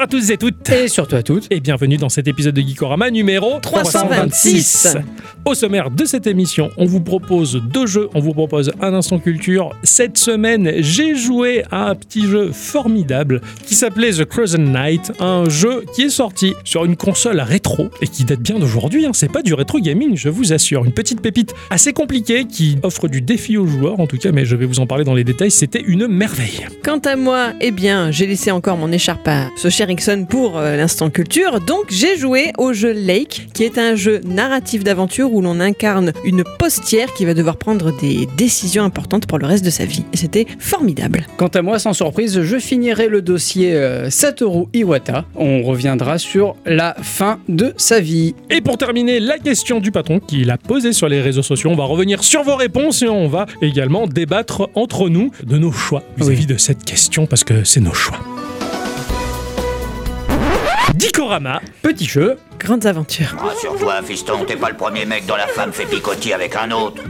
Bonjour à tous et toutes Et surtout à toutes. et bienvenue dans cet épisode de Geekorama numéro 326. Au sommaire de cette émission, on vous propose deux jeux, on vous propose un instant culture. Cette semaine, j'ai joué à un petit jeu formidable qui s'appelait The Crescent Knight, un jeu qui est sorti sur une console rétro et qui date bien d'aujourd'hui. hein. C'est pas du rétro gaming, je vous assure. Une petite pépite assez compliquée qui offre du défi aux joueurs, en tout cas, mais je vais vous en parler dans les détails. C'était une merveille. Quant à moi, eh bien, j'ai laissé encore mon écharpe à ce cher pour euh, l'instant culture. Donc, j'ai joué au jeu Lake, qui est un jeu narratif d'aventure où l'on incarne une postière qui va devoir prendre des décisions importantes pour le reste de sa vie. Et c'était formidable. Quant à moi, sans surprise, je finirai le dossier euh, Satoru Iwata. On reviendra sur la fin de sa vie. Et pour terminer, la question du patron qu'il a posée sur les réseaux sociaux. On va revenir sur vos réponses et on va également débattre entre nous de nos choix vis-à-vis de cette question parce que c'est nos choix. Dikorama, Petit jeu. Grandes aventures. Rassure-toi, fiston, t'es pas le premier mec dont la femme fait picotis avec un autre.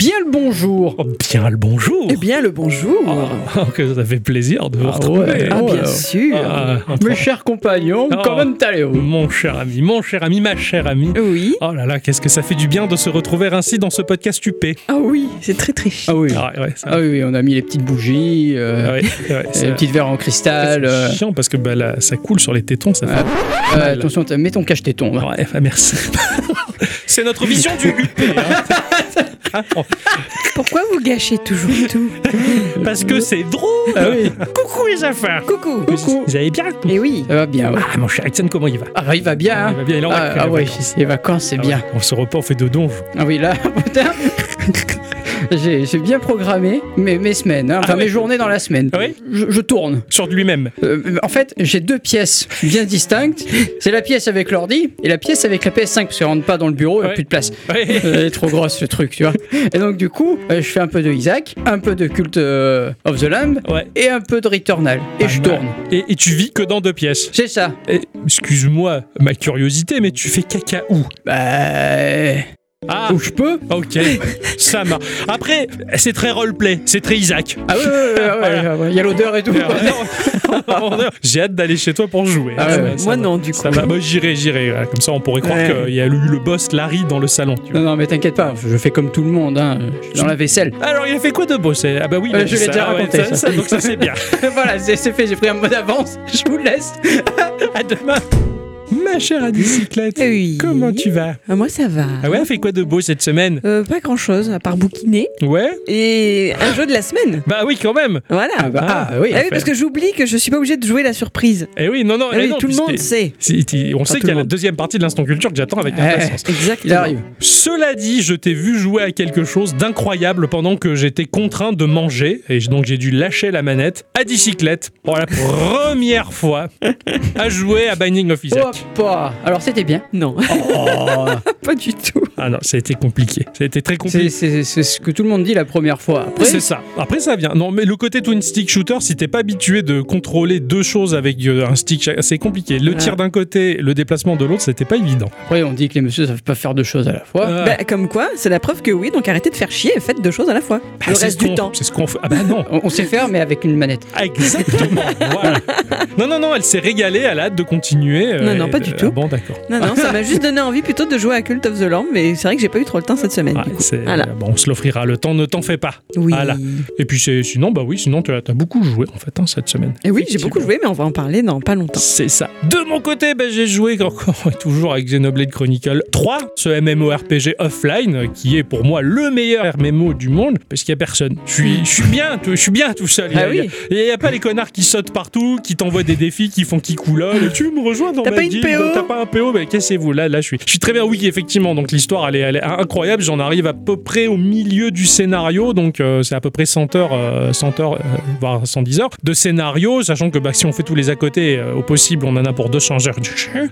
Bien le bonjour. oh, bien le bonjour. Eh bien, le bonjour. Oh, que ça fait plaisir de vous Ah retrouver. ouais. Ah, bien alors. sûr. Ah, Mes chers compagnons, Oh. comment allez-vous mon cher ami, mon cher ami, ma chère amie. Oui. Oh là là, qu'est-ce que ça fait du bien de se retrouver ainsi dans ce podcast UP. Ah oui, c'est très très chiant. Ah oui. Ah ouais, ouais, ça- Ah oui, on a mis les petites bougies, euh, ah les petites verres en cristal. euh, c'est chiant parce que bah, là, ça coule sur les tétons, ça fait Ah. euh, attention, mets ton cache-téton. Ouais, bah, merci. C'est notre vision du UP. hein. Ah, Pourquoi vous gâchez toujours tout Parce que c'est drôle. Ah oui, Coucou les affaires. Coucou. Coucou. Vous allez bien Eh oui. ça va bien. Ouais. Ah, mon cher Ixon, comment il va Ah, il va bien. Il hein. va bien, il est en Ah, vacances, ah il ouais, vacances. les vacances, c'est Ah bien. ouais, On se repas, on fait de donjon. Ah oui, là, putain. J'ai bien programmé mes, mes semaines, hein, enfin Ah ouais. mes journées dans la semaine. Ah oui je, je tourne. Sur lui-même. Euh, en fait, j'ai deux pièces bien distinctes. C'est la pièce avec l'ordi et la pièce avec la PS5 parce qu'elle rentre pas dans le bureau, il n'y Ouais. a plus de place. Ouais. Euh, Elle est trop grosse le truc, tu vois. Et donc du coup, euh, je fais un peu de Isaac, un peu de Cult of the Lamb et un peu de Returnal. Et je tourne. Et, et tu vis que dans deux pièces. C'est ça. Excuse-moi ma curiosité, mais tu fais caca où? Bah. Ah, Où je peux ok, ça marche. Après, c'est très roleplay, c'est très Isaac. Ah ouais, ouais, ouais, ouais, ouais, ouais, il y a l'odeur et tout. J'ai hâte d'aller chez toi pour jouer. Ah ouais, Ça ouais. va, ça Moi va. non, du coup. Ça va, moi j'irai, j'irai. voilà. Comme ça, on pourrait croire Ouais. qu'il y a eu le boss Larry dans le salon. tu vois. Non, non, mais t'inquiète pas, je fais comme tout le monde, hein. je suis dans la vaisselle. Alors, il a fait quoi de beau c'est- Ah bah oui, il a Euh, dit je l'ai ça, déjà ouais, raconté, ça, ça. ça, donc ça c'est bien. voilà, c'est c'est fait, j'ai pris un mot d'avance, je vous laisse. À demain. Ma chère Adicyclette, Eh oui. comment tu vas? Ah, moi, ça va. Ah ouais, elle fait quoi de beau cette semaine? Euh, pas grand chose à part bouquiner Ouais et un jeu de la semaine. Bah oui, quand même. Voilà. Ah bah, Ah. oui. Ah oui, parce que j'oublie que je suis pas obligée de jouer la surprise. Eh oui, non, non, Ah eh oui, non, tout le monde sait. Si, on sait qu'il y a la deuxième partie de l'instant culture que j'attends avec Eh. impatience. Exactement. Il arrive. Cela dit, je t'ai vu jouer à quelque chose d'incroyable pendant que j'étais contraint de manger et donc j'ai dû lâcher la manette à bicyclette pour la première fois à jouer à Binding of Isaac. Hoppa Alors c'était bien. Non, Oh, pas du tout. Ah non, ça a été compliqué. Ça a été très compliqué. c'est ce que tout le monde dit la première fois. Après, C'est ça. Après, ça vient. Non, mais le côté twin stick shooter, si t'es pas habitué de contrôler deux choses avec euh, un stick, c'est compliqué. Le Ah. tir d'un côté, le déplacement de l'autre, c'était pas évident. après, on dit que les messieurs savent pas faire deux choses à la fois. Ah. Bah, comme quoi, c'est la preuve que oui, donc arrêtez de faire chier et faites deux choses à la fois. Bah, le reste du temps. C'est ce qu'on fait. Ah bah non. On, on sait faire, mais avec une manette. Ah, Exactement. voilà. Non, non, non, elle s'est régalée, elle a hâte de continuer. euh, Non, non, et pas du tout. Bon, d'accord. Non, non, ça m'a juste donné envie plutôt de jouer à Cult of the Lamb, mais c'est vrai que j'ai pas eu trop le temps cette semaine. Ouais, du coup. c'est- Voilà. Bon, on se l'offrira le temps, ne t'en fais pas. Oui. Voilà. Et puis c'est- sinon, bah oui, sinon tu as, beaucoup joué en fait hein, cette semaine. Et oui, j'ai beaucoup joué, mais on va en parler dans pas longtemps. C'est ça. De mon côté, bah, j'ai joué encore et toujours avec Xenoblade Chronicle 3, ce MMORPG offline qui est pour moi le meilleur MMO du monde parce qu'il y a personne. Je suis, je suis bien, je suis bien tout seul. Il y a- Ah oui. il y a- pas les connards qui sautent partout, qui t'envoient des défis, qui font qui coulole. Tu me rejoins dans ma guilde, T'as pas un PO Mais cassez-vous. Là, là, je suis, je suis très bien. Oui, effectivement. Donc l'histoire, elle est, elle est incroyable. J'en arrive à peu près au milieu du scénario. Donc euh, c'est à peu près 100 heures, euh, 100 heures, euh, voire 110 heures de scénario, sachant que bah, si on fait tous les à côté, euh, au possible, on en a pour 200 heures.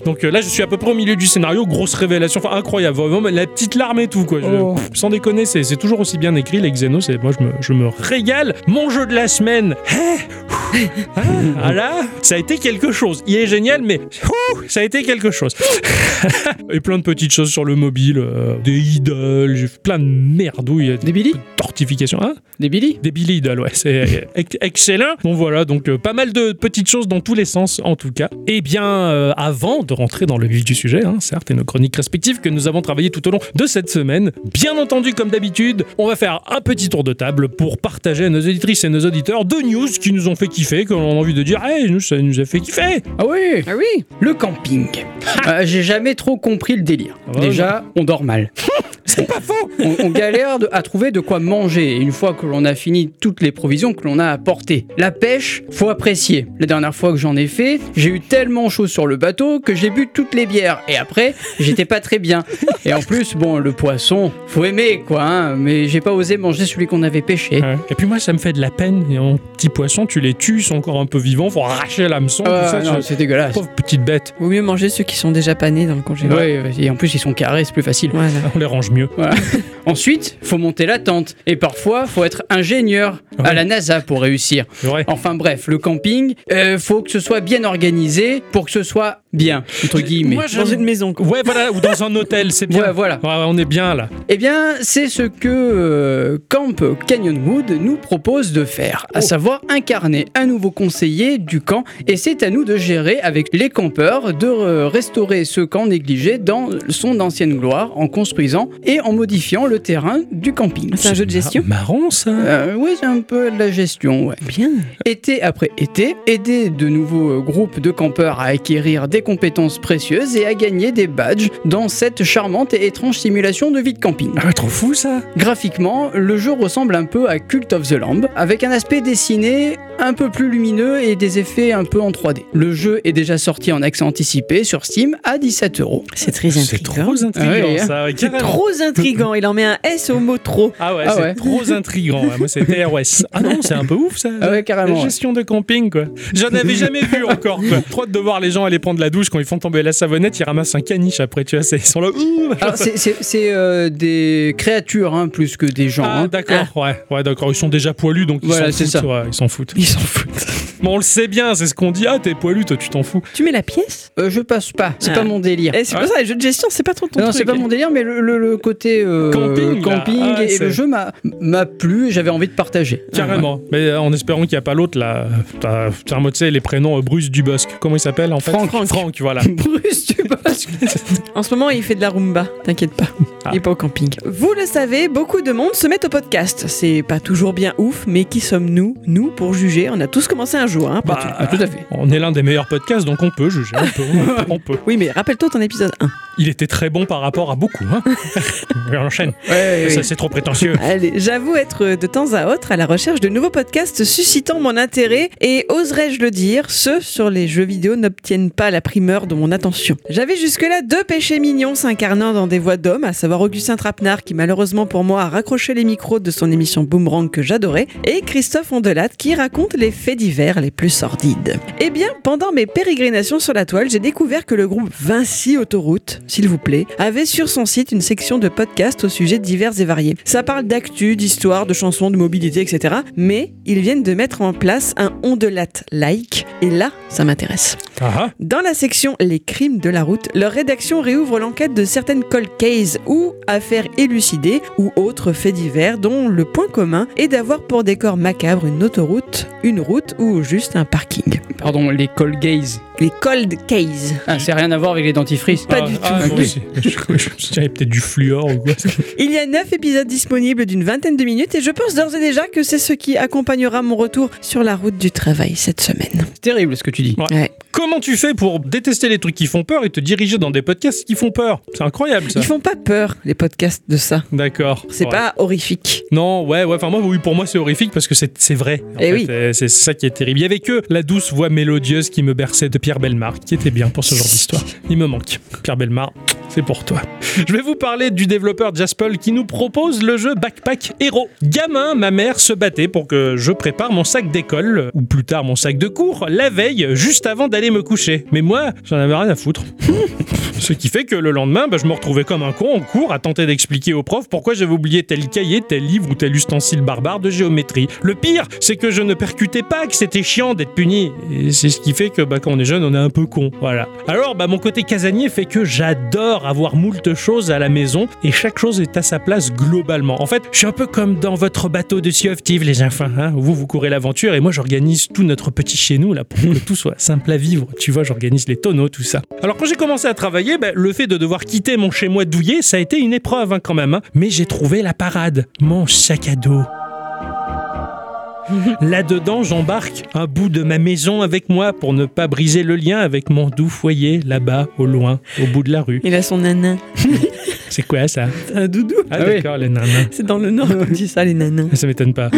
Donc euh, là, je suis à peu près au milieu du scénario. Grosse révélation, enfin incroyable. Vraiment, la petite larme et tout, quoi. Je- Oh. pff, sans déconner, c'est c'est toujours aussi bien écrit, les Xenos. et Moi, je me, je me régale. Mon jeu de la semaine. eh, Ah, voilà, ça a été quelque chose. Il est génial, mais ça a été quelque chose. Et plein de petites choses sur le mobile, euh, des idoles, j'ai fait plein de merdouilles, Des Billy tortifications. Hein Des Billy des Billy Idol, ouais, c'est ex- excellent. Bon voilà, donc euh, pas mal de petites choses dans tous les sens en tout cas. Et bien, euh, avant de rentrer dans le vif du sujet, hein, certes, et nos chroniques respectives que nous avons travaillées tout au long de cette semaine, bien entendu, comme d'habitude, on va faire un petit tour de table pour partager à nos auditrices et nos auditeurs deux news qui nous ont fait kiffer, que l'on a envie de dire, hey, nous, ça nous a fait kiffer. Ah oui Ah oui Le camping. Euh, J'ai jamais trop compris le délire. Déjà, on dort mal. C'est pas faux. On, on galère de- à trouver de quoi manger une fois que l'on a fini toutes les provisions que l'on a apportées. La pêche, faut apprécier. La dernière fois que j'en ai fait, j'ai eu tellement chaud sur le bateau que j'ai bu toutes les bières. Et après, j'étais pas très bien. Et en plus, bon, le poisson, faut aimer quoi. hein, mais j'ai pas osé manger celui qu'on avait pêché. Ouais. Et puis moi, ça me fait de la peine. Et en petits poissons, tu les tues, ils sont encore un peu vivants, faut arracher l'hameçon, non, je- c'est dégueulasse. Pauvre petite bête, Vaut mieux manger ceux qui sont déjà panés dans le congélateur. Ouais, et en plus, ils sont carrés, c'est plus facile. Voilà. on les range mieux. Voilà. Ensuite, faut monter la tente. Et parfois, faut être ingénieur à la NASA pour réussir. Enfin bref, le camping, euh, faut que ce soit bien organisé pour que ce soit bien, entre guillemets. Moi, Dans une maison. quoi. Ouais, voilà, ou dans un hôtel, c'est bien. Ouais, voilà. Ouais, on est bien là. Eh bien, c'est ce que euh, Camp Canyonwood nous propose de faire, à Oh. savoir incarner un nouveau conseiller du camp, et c'est à nous de gérer avec les campeurs de euh, restaurer ce camp négligé dans son ancienne gloire en construisant et en modifiant le terrain du camping. C'est un jeu de gestion Mar- marrant ça. Euh, oui, c'est un peu de la gestion, ouais. Bien. Été après été, aider de nouveaux groupes de campeurs à acquérir des compétences précieuses et à gagner des badges dans cette charmante et étrange simulation de vie de camping. Ah ouais, trop fou ça. Graphiquement, le jeu ressemble un peu à Cult of the Lamb, avec un aspect dessiné un peu plus lumineux et des effets un peu en 3D. Le jeu est déjà sorti en accès anticipé sur Steam à 17 euros. C'est très C'est intriguant. trop intriguant Ah ouais, ça. ouais, C'est trop intriguant. Il en met un S au mot trop. Ah ouais, Ah c'est ouais. trop intriguant. Moi, c'est TROS. Ah non, c'est un peu ouf ça. Ah ouais, carrément, La ouais. gestion de camping quoi. J'en avais jamais vu encore quoi. Trop de voir les gens aller prendre la douche quand ils font tomber la savonnette, ils ramassent un caniche après, tu vois, c'est- ils sont là. c'est- euh, des créatures hein, plus que des gens. Ah hein. d'accord, ouais, ouais d'accord, ils sont déjà poilus donc ils Voilà, s'en foutent, ouais, ils s'en foutent. Ils s'en foutent. Bon, on le sait bien, c'est ce qu'on dit. Ah, t'es poilu, toi, tu t'en fous. Tu mets la pièce? Euh, je passe pas, c'est Ah. pas mon délire. Et c'est pour ça, les jeux de gestion, c'est pas trop ton Non, truc. c'est pas mon délire, mais le, le- le côté euh, Camping, camping Ah, et le jeu m'a plu et j'avais envie de partager. Carrément. Mais euh, en espérant qu'il n'y a pas l'autre là. T'as, t'as un mot, tu sais, les prénoms euh, Bruce Dubosc. Comment il s'appelle en fait? Franck. Franck, voilà. Bruce, tu passes. En ce moment, il fait de la rumba, t'inquiète pas. Ah. Il est pas au camping. Vous le savez, beaucoup de monde se met au podcast. C'est pas toujours bien ouf, mais qui sommes-nous, nous, pour juger? On a tous commencé un jour, hein, Bah, tout. Ah, tout à fait. On est l'un des meilleurs podcasts, donc on peut juger. On peut. on peut, on peut. Oui, mais rappelle-toi ton épisode 1. Il était très bon par rapport à beaucoup. Hein on enchaîne. Ouais, Ça, ouais. c'est trop prétentieux. Allez, j'avoue être de temps à autre à la recherche de nouveaux podcasts suscitant mon intérêt et oserais-je le dire, ceux sur les jeux vidéo n'obtiennent pas la primeur de mon attention. J'avais jusque-là deux péchés mignons s'incarnant dans des voix d'hommes, à savoir Augustin Trapenard qui malheureusement pour moi a raccroché les micros de son émission Boomerang que j'adorais, et Christophe Ondelat qui raconte les faits divers les plus sordides. Eh bien, pendant mes pérégrinations sur la toile, j'ai découvert que le groupe Vinci Autoroute, s'il vous plaît, avait sur son site une section de podcasts au sujet divers et variés. Ça parle d'actu, d'histoire, de chansons, de mobilité, etc. Mais ils viennent de mettre en place un ondelate like, et là, ça m'intéresse. Ah, ah. Dans la section Les crimes de la route, leur rédaction réouvre l'enquête de certaines cold cases ou affaires élucidées ou autres faits divers dont le point commun est d'avoir pour décor macabre une autoroute, une route ou juste un parking. Pardon, les call gaze. Les cold cases. Ah, c'est rien à voir avec les dentifrices. Pas Ah, du ah, tout. aussi. Je, je, je peut-être du fluor ou quoi. Il y a 9 épisodes disponibles d'une vingtaine de minutes et je pense d'ores et déjà que c'est ce qui accompagnera mon retour sur la route du travail cette semaine. C'est terrible ce que tu dis. Ouais. Ouais. Comment tu fais pour détester les trucs qui font peur et te diriger dans des podcasts qui font peur? C'est incroyable ça. Ils font pas peur, les podcasts de ça. D'accord. C'est Ouais. pas horrifique. Non, ouais, ouais. Enfin, moi, oui, pour moi, c'est horrifique parce que c'est vrai. en Eh fait. oui. Euh, C'est ça qui est terrible. Il y avait que la douce voix mélodieuse qui me berçait de Pierre Belmar, qui était bien pour ce genre d'histoire. Il me manque. Pierre Belmar, c'est pour toi. Je vais vous parler du développeur Jaspel qui nous propose le jeu Backpack Hero. Gamin, ma mère se battait pour que je prépare mon sac d'école, ou plus tard mon sac de cours, la veille, juste avant d'aller me coucher. Mais moi, j'en avais rien à foutre. Ce qui fait que le lendemain, bah, je me retrouvais comme un con en cours à tenter d'expliquer au prof pourquoi j'avais oublié tel cahier, tel livre ou tel ustensile barbare de géométrie. Le pire, c'est que je ne percutais pas que c'était chiant d'être puni. Et c'est ce qui fait que bah, quand on est jeune, on est un peu con. Voilà. Alors, bah, mon côté casanier fait que j'adore avoir moult choses à la maison et chaque chose est à sa place globalement. En fait, je suis un peu comme dans votre bateau de Sea of les enfants. hein. Vous, vous courez l'aventure et moi, j'organise tout notre petit chez nous là pour que tout soit simple à vivre. Tu vois, j'organise les tonneaux, tout ça. Alors, quand j'ai commencé à travailler, bah, le fait de devoir quitter mon chez-moi douillet, ça a été une épreuve hein, quand même. hein. Mais j'ai trouvé la parade. Mon sac à dos. Là-dedans, j'embarque un bout de ma maison avec moi pour ne pas briser le lien avec mon doux foyer là-bas, au loin, au bout de la rue. Il a son nanin. C'est quoi ça? C'est un doudou. Ah, Ah oui. d'accord, les nanas. C'est dans le nord qu'on dit ça, les nanins. Ça m'étonne pas.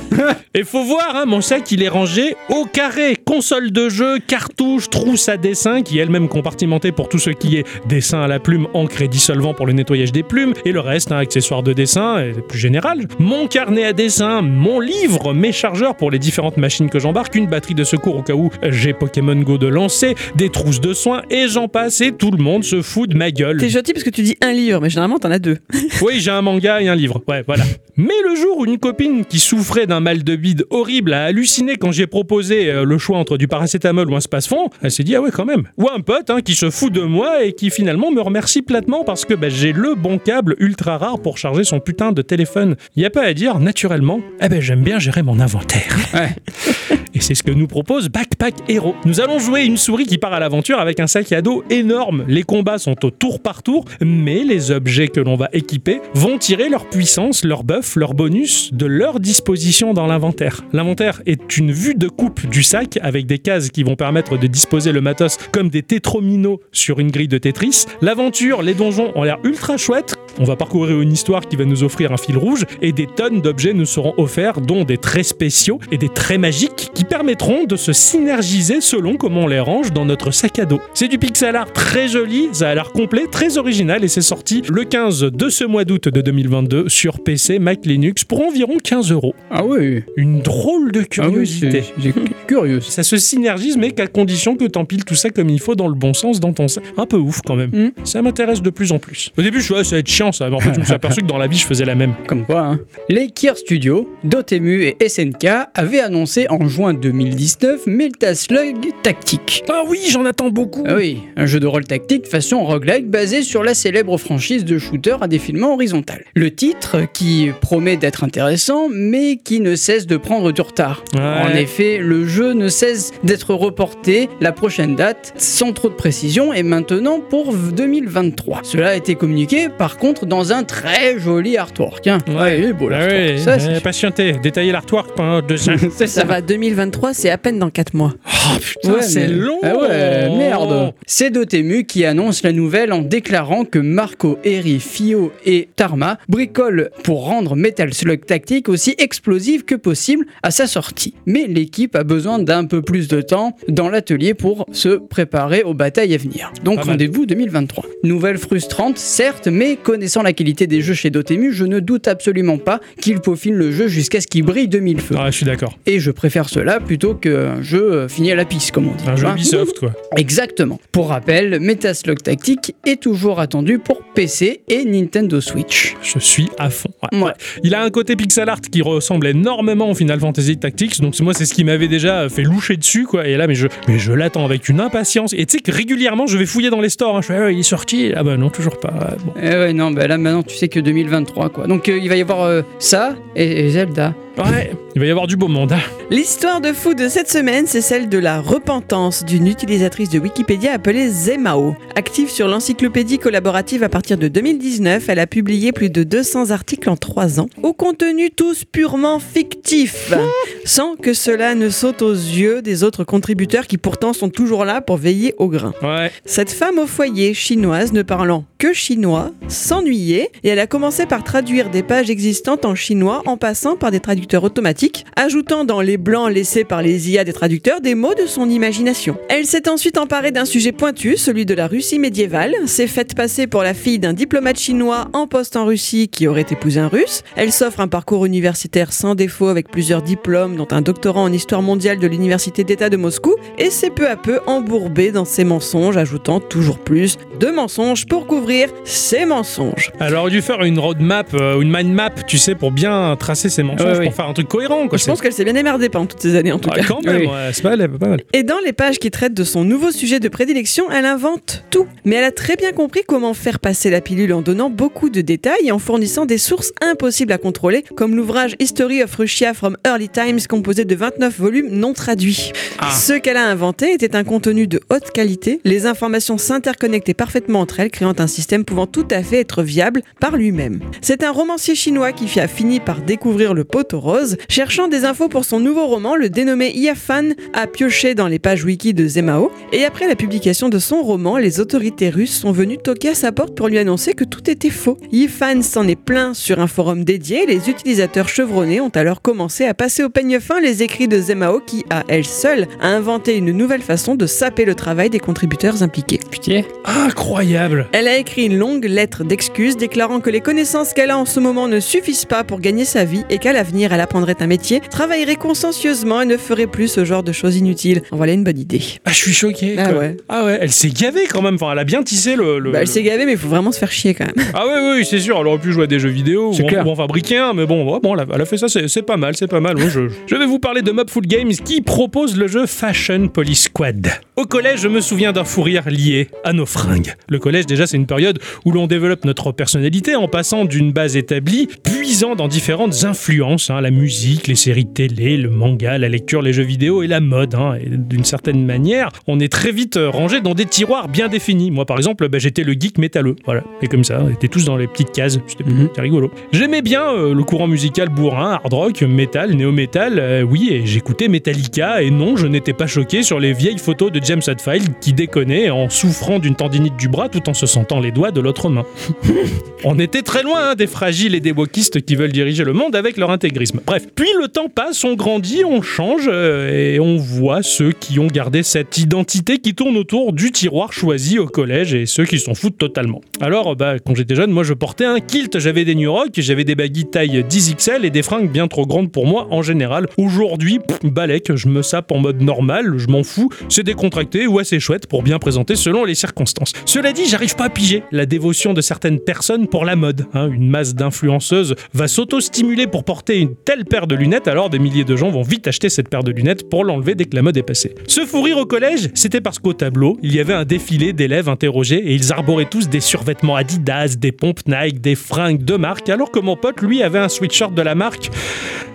Et faut voir, hein, mon sac, il est rangé au carré. Console de jeu, cartouche, trousse à dessin, qui est elle-même compartimentée pour tout ce qui est dessin à la plume, encre et dissolvant pour le nettoyage des plumes, et le reste, hein, accessoires de dessin, et plus général. Mon carnet à dessin, mon livre, mes chargeurs pour les différentes machines que j'embarque, une batterie de secours au cas où j'ai Pokémon Go de lancer, des trousses de soins, et j'en passe, et tout le monde se fout de ma gueule. T'es gentil parce que tu dis un livre, mais généralement t'en as deux. Oui, j'ai un manga et un livre. Ouais, voilà. Mais le jour où une copine qui souffrait d'un mal de bide horrible a halluciné quand j'ai proposé euh, le choix entre du paracétamol ou un space-fond, elle s'est dit ah ouais quand même. Ou un pote hein, qui se fout de moi et qui finalement me remercie platement parce que bah, j'ai le bon câble ultra rare pour charger son putain de téléphone. Y a pas à dire, naturellement, eh ben j'aime bien gérer mon inventaire. Ouais. Et c'est ce que nous propose Backpack Hero. Nous allons jouer une souris qui part à l'aventure avec un sac à dos énorme. Les combats sont au tour par tour, mais les objets que l'on va équiper vont tirer leur puissance, leur buff, leur bonus de leur disposition dans l'inventaire. L'inventaire est une vue de coupe du sac avec des cases qui vont permettre de disposer le matos comme des tétrominos sur une grille de Tetris. L'aventure, les donjons ont l'air ultra chouettes. On va parcourir une histoire qui va nous offrir un fil rouge et des tonnes d'objets nous seront offerts, dont des traits spéciaux et des traits magiques qui permettront de se synergiser selon comment on les range dans notre sac à dos. C'est du pixel art très joli, ça a l'air complet, très original et c'est sorti le 15 de ce mois d'août de 2022 sur PC, Mac, Linux pour environ 15 euros. Ah oui. Une drôle de Ah oui, curiosité. c'est curieux. ça se synergise, mais qu'à condition que t'empiles tout ça comme il faut dans le bon sens dans ton sac. Un peu ouf quand même. Mm. Ça m'intéresse de plus en plus. Au début, je suis va être chiant ça, mais en fait, je me suis aperçu que dans la vie, je faisais la même. Comme quoi, hein. Les Kier Studios, Dotemu et SNK avaient annoncé en juin 2019 Metal Slug Tactique. Ah oui, j'en attends beaucoup. Ah oui, un jeu de rôle tactique façon roguelike basé sur la célèbre franchise de shooter à défilement horizontal. Le titre, qui promet d'être intéressant, mais qui ne cesse de prendre du retard. Ouais. En effet, le jeu ne cesse d'être reporté, la prochaine date, sans trop de précision, est maintenant pour 2023. Cela a été communiqué, par contre, dans un très joli artwork. hein. Ouais. il est beau Ah l'artwork. oui, Ça, c'est patientez, détaillez l'artwork pendant deux ans. c'est Ça va, 2023, c'est à peine dans 4 mois. Oh putain, Ouais, c'est mais- long. Ah ouais, merde. C'est Dotemu qui annonce la nouvelle en déclarant que Marco, Eri, Fio et Tarma bricolent pour rendre Metal Slug Tactique aussi explosif que possible à sa sortie. Mais l'équipe a besoin d'un peu plus de temps dans l'atelier pour se préparer aux batailles à venir. Donc Pas mal. rendez-vous 2023. Nouvelle frustrante, certes, mais connaissant la qualité des jeux chez Dotemu, je ne doute absolument pas qu'il peaufine le jeu jusqu'à ce qu'il brille de mille feux. Ah, je suis d'accord. Et je préfère cela plutôt qu'un jeu euh, fini à la piste, comme on dit. Un jeu vois. Ubisoft, quoi. Exactement. Pour rappel, Metaslug Tactique est toujours attendu pour PC et Nintendo Switch. Je suis à fond. Ouais. Ouais. Il a un côté pixel art qui ressemble énormément au Final Fantasy Tactics, donc moi c'est ce qui m'avait déjà fait loucher dessus quoi. Et là mais je mais je l'attends avec une impatience. Et tu sais que régulièrement je vais fouiller dans les stores. hein. Je fais ah ouais, il est sorti. Ah bah non toujours pas. Ouais, bon. Eh ouais, non, bah là maintenant tu sais que 2023 quoi. Donc euh, il va y avoir euh, ça et, et Zelda. Ouais. Il va y avoir du beau monde. hein. L'histoire de fou de cette semaine, c'est celle de la repentance d'une utilisatrice de Wikipédia appelée Zemao. Active sur l'encyclopédie collaborative à partir de 2019, elle a publié plus de 200 articles en 3 ans, au contenu tous purement fictifs, sans que cela ne saute aux yeux des autres contributeurs qui pourtant sont toujours là pour veiller au grain. Ouais. Cette femme au foyer chinoise ne parlant que chinois s'ennuyait et elle a commencé par traduire des pages existantes en chinois en passant par des traducteurs automatiques ajoutant dans les blancs laissés par les IA des traducteurs des mots de son imagination. Elle s'est ensuite emparée d'un sujet pointu, celui de la Russie médiévale, s'est faite passer pour la fille d'un diplomate chinois en poste en Russie qui aurait épousé un russe. Elle s'offre un parcours universitaire sans défaut avec plusieurs diplômes, dont un doctorat en histoire mondiale de l'université d'État de Moscou, et s'est peu à peu embourbée dans ses mensonges, ajoutant toujours plus de mensonges pour couvrir ses mensonges. Elle aurait dû faire une roadmap euh, une mind map, tu sais, pour bien tracer ses mensonges, Ouais, pour faire un truc cohérent. Quoi. Je pense qu'elle s'est bien émerdée pendant toutes ces années en tout Ouais, cas. quand même, Oui. ouais, pas mal. Et dans les pages qui traitent de son nouveau sujet de prédilection, elle invente tout. Mais elle a très bien compris comment faire passer la pilule en donnant beaucoup de détails et en fournissant des sources impossibles à contrôler, comme l'ouvrage History of Russia from Early Times composé de 29 volumes non traduits. Ah. Ce qu'elle a inventé était un contenu de haute qualité, les informations s'interconnectaient parfaitement entre elles, créant un système pouvant tout à fait être viable par lui-même. C'est un romancier chinois qui a fini par découvrir le poteau rose. Cherchant des infos pour son nouveau roman, le dénommé Iafan a pioché dans les pages wiki de Zemao. Et après la publication de son roman, les autorités russes sont venues toquer à sa porte pour lui annoncer que tout était faux. Yifan s'en est plaint sur un forum dédié. Les utilisateurs chevronnés ont alors commencé à passer au peigne fin les écrits de Zemao qui, à elle seule, a inventé une nouvelle façon de saper le travail des contributeurs impliqués. Putain. Incroyable. Elle a écrit une longue lettre d'excuses déclarant que les connaissances qu'elle a en ce moment ne suffisent pas pour gagner sa vie et qu'à l'avenir elle apprendrait un métier, travaillerait consciencieusement et ne ferait plus ce genre de choses inutiles. En voilà une bonne idée. Ah, je suis choqué. Ah ouais. Ah ouais, elle s'est gavée quand même. Enfin, elle a bien tissé le. le- Bah, elle le- s'est gavée mais il faut vraiment se faire chier quand même. Ah ouais, ouais, oui, c'est sûr. Elle aurait pu jouer à des jeux vidéo ou C'est en, clair. ou en fabriquer un, mais bon, ouais, bon, elle a, fait ça, c'est pas mal, c'est pas mal. Moi, je, je vais vous parler de Mobful Games qui propose le jeu Fashion Police Squad. Au collège, je me souviens d'un fou rire lié à nos fringues. Le collège, déjà, c'est une période où l'on développe notre personnalité en passant d'une base établie, puisant dans différentes influences, hein, la musique, les séries de télé, le manga, la lecture, les jeux vidéo et la mode. hein. Et d'une certaine manière, on est très vite euh, rangé dans des tiroirs bien définis. Moi, par exemple, bah, j'étais le geek métalleux. Voilà, et comme ça, on était tous dans les petites cases. C'était Mhm. rigolo. J'aimais bien euh, le courant musical bourrin, hard rock, metal, néo-metal. euh, oui, et j'écoutais Metallica. Et non, je n'étais pas choqué sur les vieilles photos de James Hetfield qui déconnait en souffrant d'une tendinite du bras tout en se sentant les doigts de l'autre main. On était très loin hein, des fragiles et des wokistes qui veulent diriger le monde avec leur intégrisme. Bref, puis le temps passe, on grandit, on change euh, et on voit ceux qui ont gardé cette identité qui tourne autour du tiroir choisi au collège et ceux qui s'en foutent totalement. Alors, bah, quand j'étais jeune, moi je portais un kilt, j'avais des New Rock, j'avais des baguilles taille 10XL et des fringues bien trop grandes pour moi en général. Aujourd'hui, balèque, je me sape en mode normal, je m'en fous, c'est décontracté ou assez chouette pour bien présenter selon les circonstances. Cela dit, j'arrive pas à piger la dévotion de certaines personnes pour la mode. hein. Une masse d'influenceuses va s'auto-stimuler pour porter une telle paire de alors des milliers de gens vont vite acheter cette paire de lunettes pour l'enlever dès que la mode est passée. Ce fou rire au collège, c'était parce qu'au tableau, il y avait un défilé d'élèves interrogés et ils arboraient tous des survêtements Adidas, des pompes Nike, des fringues de marque, alors que mon pote, lui, avait un sweatshirt de la marque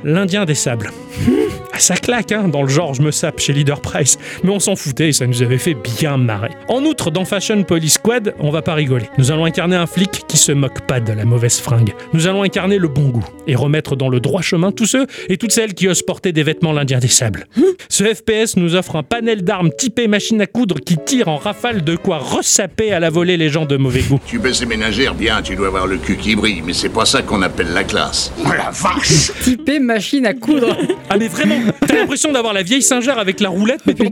l'Indien des Sables. Ah, ça claque, hein, dans le genre je me sape chez Leader Price, mais on s'en foutait et ça nous avait fait bien marrer. En outre, dans Fashion Police Squad, on va pas rigoler. Nous allons incarner un flic qui se moque pas de la mauvaise fringue. Nous allons incarner le bon goût et remettre dans le droit chemin tous ceux et toutes celles qui osent porter des vêtements l'Indien des Sables. Ce FPS nous offre un panel d'armes typé machine à coudre qui tire en rafale de quoi ressaper à la volée les gens de mauvais goût. Tu baisses les ménagères, bien, tu dois avoir le cul qui brille, mais c'est pas ça qu'on appelle la classe. Oh la vache Typé machine à coudre. Ah mais vraiment, t'as l'impression d'avoir la vieille singère avec la roulette, mais tu,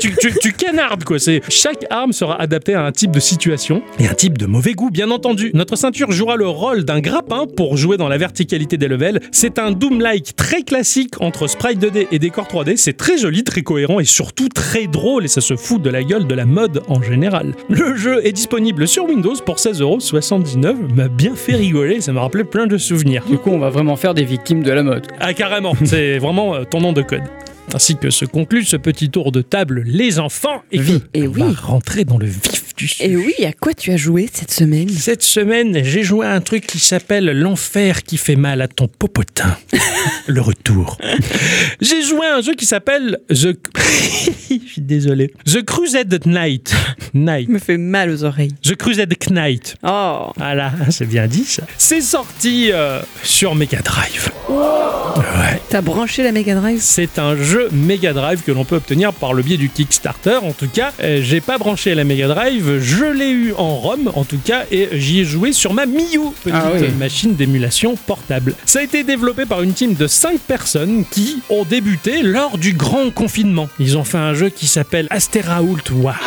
tu, tu, tu canardes quoi. C'est chaque arme sera adaptée à un type de situation et un type de mauvais goût, bien entendu. Notre ceinture jouera le rôle d'un grappin pour jouer dans la verticalité des levels. C'est un Doom-like très classique entre sprite 2D et décor 3D. C'est très joli, très cohérent et surtout très drôle et ça se fout de la gueule de la mode en général. Le jeu est disponible sur Windows pour 16,79€. M'a bien fait rigoler, ça m'a rappelé plein de souvenirs. Du coup, on va vraiment faire des victimes de la mode. Ah carrément, c'est vraiment euh, ton nom de code. Ainsi que se conclut ce petit tour de table, les enfants, et Oui, et on oui. va rentrer dans le vif du sujet. Et oui, à quoi tu as joué cette semaine? Cette semaine, j'ai joué à un truc qui s'appelle L'enfer qui fait mal à ton popotin. Le retour. J'ai joué à un jeu qui s'appelle The. Je suis désolé. The Crusade Knight. Night. me fait mal aux oreilles. The Crusade Knight. Oh Voilà, c'est bien dit ça. C'est sorti euh, sur Mega Drive. Ouais. T'as branché la Mega Drive? C'est un jeu Mega Drive que l'on peut obtenir par le biais du Kickstarter. En tout cas, euh, j'ai pas branché la Mega Drive, je l'ai eu en ROM en tout cas, et j'y ai joué sur ma Miu, petite Ah oui. machine d'émulation portable. Ça a été développé par une team de 5 personnes qui ont débuté lors du grand confinement. Ils ont fait un jeu qui s'appelle Asterault War.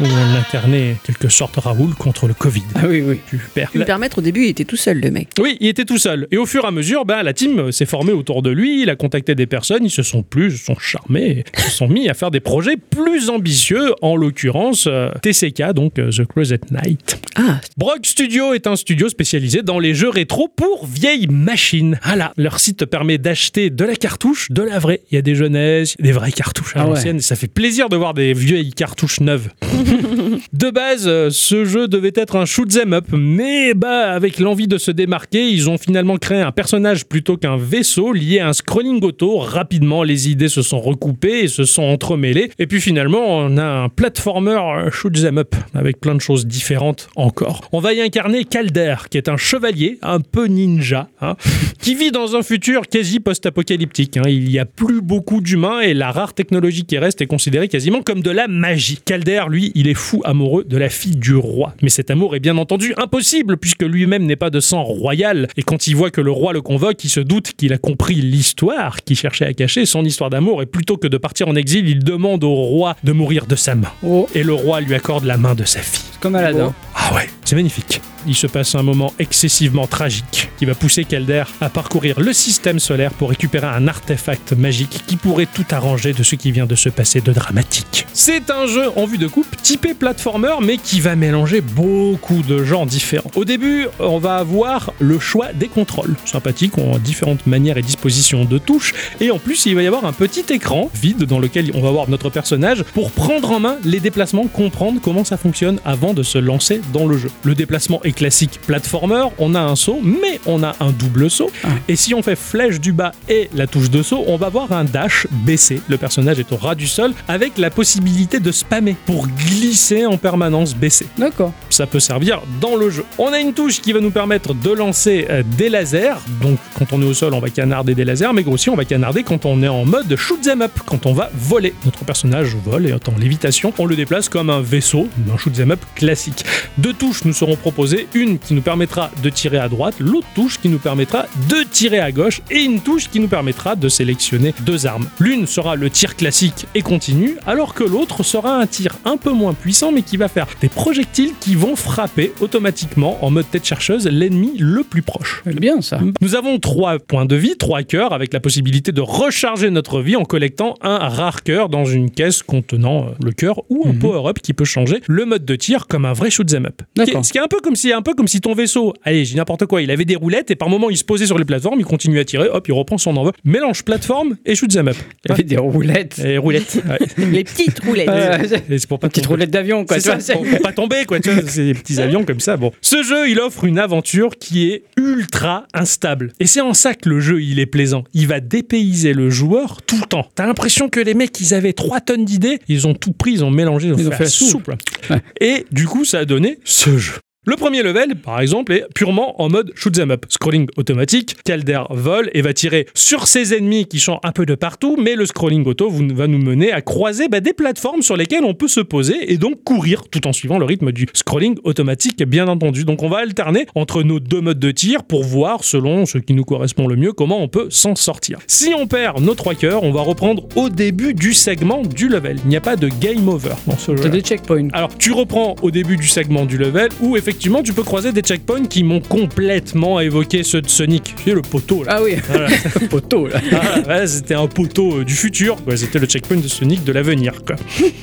Où on incarnait quelque sorte Raoul contre le Covid. Ah oui, oui. Super. Lui permettre au début, il était tout seul, le mec. Oui, il était tout seul. Et au fur et à mesure, ben, la team s'est formée autour de lui, il a contacté des personnes, ils se sont plus, se sont charmés, ils se sont mis à faire des projets plus ambitieux, en l'occurrence euh, TCK, donc euh, The Closet Knight. Ah, Brock Studio est un studio spécialisé dans les jeux rétro pour vieilles machines. Voilà, leur site permet d'acheter de la cartouche, de la vraie. Il y a des jeunesses, des vraies cartouches à Ah ouais. l'ancienne, ça fait plaisir de voir des vieilles cartouches neuves. De base, euh, ce jeu devait être un shoot 'em up, mais bah avec l'envie de se démarquer, ils ont finalement créé un personnage plutôt qu'un vaisseau lié à un scrolling auto. Rapidement, les idées se sont recoupées et se sont entremêlées. Et puis finalement, on a un platformer shoot 'em up avec plein de choses différentes encore. On va y incarner Calder, qui est un chevalier un peu ninja, hein, qui vit dans un futur quasi post-apocalyptique. hein. Il y a plus beaucoup d'humains et la rare technologie qui reste est considérée quasiment comme de la magie. Calder, lui, il est fou amoureux de la fille du roi. Mais cet amour est bien entendu impossible puisque lui-même n'est pas de sang royal. Et quand il voit que le roi le convoque, il se doute qu'il a compris l'histoire qu'il cherchait à cacher, son histoire d'amour. Et plutôt que de partir en exil, il demande au roi de mourir de sa main. Oh, Et le roi lui accorde la main de sa fille. Comme Aladdin. Ah ouais, c'est magnifique. Il se passe un moment excessivement tragique qui va pousser Calder à parcourir le système solaire pour récupérer un artefact magique qui pourrait tout arranger de ce qui vient de se passer de dramatique. C'est un jeu en vue de coupe typé platformer mais qui va mélanger beaucoup de genres différents. Au début, on va avoir le choix des contrôles. Sympathique, on a différentes manières et dispositions de touches et en plus il va y avoir un petit écran vide dans lequel on va voir notre personnage pour prendre en main les déplacements, comprendre comment ça fonctionne avant de se lancer dans le jeu. Le déplacement est classique platformer, on a un saut, mais on a un double saut. Ah. Et si on fait flèche du bas et la touche de saut, on va voir un dash baissé. Le personnage est au ras du sol avec la possibilité de spammer pour glisser en permanence baissé D'accord. ça peut servir dans le jeu. On a une touche qui va nous permettre de lancer euh, des lasers. Donc quand on est au sol, on va canarder des lasers, mais aussi on va canarder quand on est en mode shoot 'em up, quand on va voler. Notre personnage vole et est en lévitation, on le déplace comme un vaisseau, un shoot 'em up classique. Deux touches nous seront proposées, une qui nous permettra de tirer à droite, l'autre touche qui nous permettra de tirer à gauche et une touche qui nous permettra de sélectionner deux armes. L'une sera le tir classique et continu, alors que l'autre sera un tir un peu moins puissant mais qui va faire des projectiles qui vont frapper automatiquement en mode tête chercheuse l'ennemi le plus proche. C'est bien ça. Nous avons trois points de vie, trois cœurs, avec la possibilité de recharger notre vie en collectant un rare cœur dans une caisse contenant euh, le cœur ou un Mhm. power-up qui peut changer le mode de tir comme un vrai shoot 'em up. Ce qui est un peu comme si, un peu comme si ton vaisseau, allez, j'ai n'importe quoi, il avait des roulettes et par moment il se posait sur les plateformes, il continue à tirer, hop, il reprend son envol. Mélange plateforme et shoot 'em up. Il y avait des roulettes. Et roulettes. ouais. les petites roulettes. Euh, c'est pour pas Petite tomber. roulette d'avion, quoi. C'est tu ça, vois, c'est- pour, pour pas tomber, quoi. Tu vois, c'est des petits avions comme ça. Bon, ce jeu, il offre une aventure qui est ultra instable. Et c'est en ça que le jeu, il est plaisant. Il va dépayser le joueur tout le temps. T'as l'impression que les mecs, ils avaient 3 tonnes d'idées, ils ont tout pris, ils ont mélangé, ils ont, Ils ont fait, fait la la soupe. soupe. Ouais. Et du coup, ça a donné ce jeu. Le premier level, par exemple, est purement en mode shoot 'em up, scrolling automatique. Calder vole et va tirer sur ses ennemis qui sont un peu de partout, mais le scrolling auto va nous mener à croiser bah, des plateformes sur lesquelles on peut se poser et donc courir tout en suivant le rythme du scrolling automatique, bien entendu. Donc on va alterner entre nos deux modes de tir pour voir, selon ce qui nous correspond le mieux, comment on peut s'en sortir. Si on perd nos trois cœurs, on va reprendre au début du segment du level. Il n'y a pas de game over dans ce jeu. T'as des checkpoints. Alors, tu reprends au début du segment du level où effectivement tu peux croiser des checkpoints qui m'ont complètement évoqué ceux de Sonic. Tu sais, le poteau là. Ah oui, Voilà. poteau là. Ah, ouais, c'était un poteau euh, du futur, quoi. c'était le checkpoint de Sonic de l'avenir.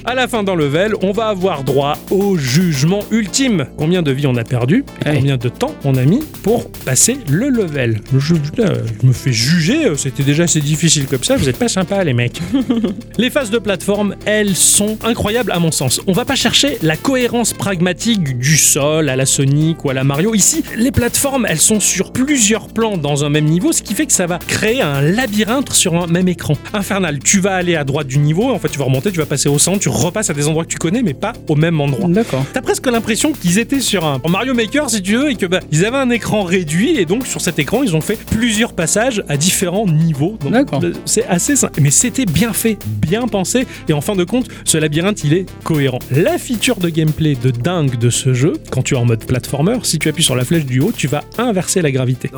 À la fin d'un level, on va avoir droit au jugement ultime. Combien de vies on a perdu et Ouais. Combien de temps on a mis pour passer le level je, je me fais juger, euh, c'était déjà assez difficile comme ça, vous êtes pas sympa les mecs. Les phases de plateforme, elles sont incroyables à mon sens. On va pas chercher la cohérence pragmatique du sol à la Sonic ou à la Mario. Ici, les plateformes, elles sont sur plusieurs plans dans un même niveau, ce qui fait que ça va créer un labyrinthe sur un même écran. Infernal, tu vas aller à droite du niveau, en fait tu vas remonter, tu vas passer au centre, tu repasses à des endroits que tu connais, mais pas au même endroit. D'accord. T'as presque l'impression qu'ils étaient sur un Mario Maker si tu veux et que bah, ils avaient un écran réduit et donc sur cet écran ils ont fait plusieurs passages à différents niveaux. D'accord. euh, C'est assez simple, mais c'était bien fait, bien pensé et en fin de compte ce labyrinthe il est cohérent. La feature de gameplay de dingue de ce jeu, quand tu es en mode platformer, si tu appuies sur la flèche du haut, tu vas inverser la gravité.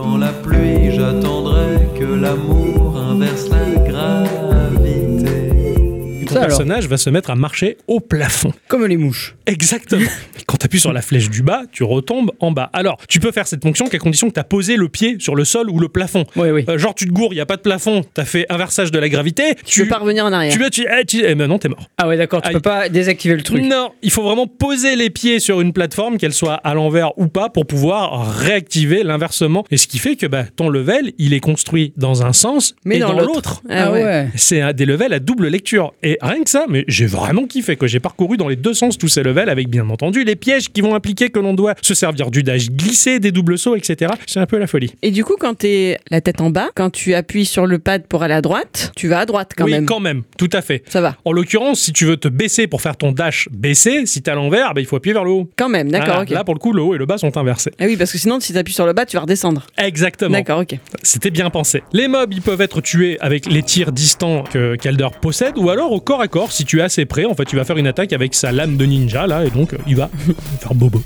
Ton Ça, alors. personnage va se mettre à marcher au plafond. Comme les mouches. Exactement. Quand tu appuies sur la flèche du bas, tu retombes en bas. Alors, tu peux faire cette fonction qu'à condition que tu as posé le pied sur le sol ou le plafond. Oui, oui. Euh, genre, tu te gourres, il n'y a pas de plafond, tu as fait inversage de la gravité. Tu peux pas revenir en arrière. Tu vas, tu, eh, tu- eh, maintenant, t'es mort. Ah ouais, d'accord, tu Aïe. peux pas désactiver le truc. Non, il faut vraiment poser les pieds sur une plateforme, qu'elle soit à l'envers ou pas, pour pouvoir réactiver l'inversement. Et ce qui fait que bah, ton level, il est construit dans un sens Mais et dans dans l'autre. l'autre. Ah ouais. C'est un- des levels à double lecture. Et rien que ça, mais j'ai vraiment kiffé que j'ai parcouru dans les deux sens tous ces levels avec bien entendu les pièges qui vont impliquer que l'on doit se servir du dash glissé, des doubles sauts, etc. C'est un peu la folie. Et du coup, quand t'es la tête en bas, quand tu appuies sur le pad pour aller à droite, tu vas à droite quand oui, même. quand même, tout à fait. Ça va. En l'occurrence, si tu veux te baisser pour faire ton dash baissé, si t'es à l'envers, bah, il faut appuyer vers le haut. Quand même, d'accord, ok. Là, pour le coup, le haut et le bas sont inversés. Ah oui, parce que sinon, si t'appuies sur le bas, tu vas redescendre. Exactement. D'accord, ok. C'était bien pensé. Les mobs, ils peuvent être tués avec les tirs distants que Calder possède, ou alors au corps à corps, si tu es assez près, en fait, tu vas faire une attaque avec sa lame de ninja, là, et donc euh, il va faire bobo.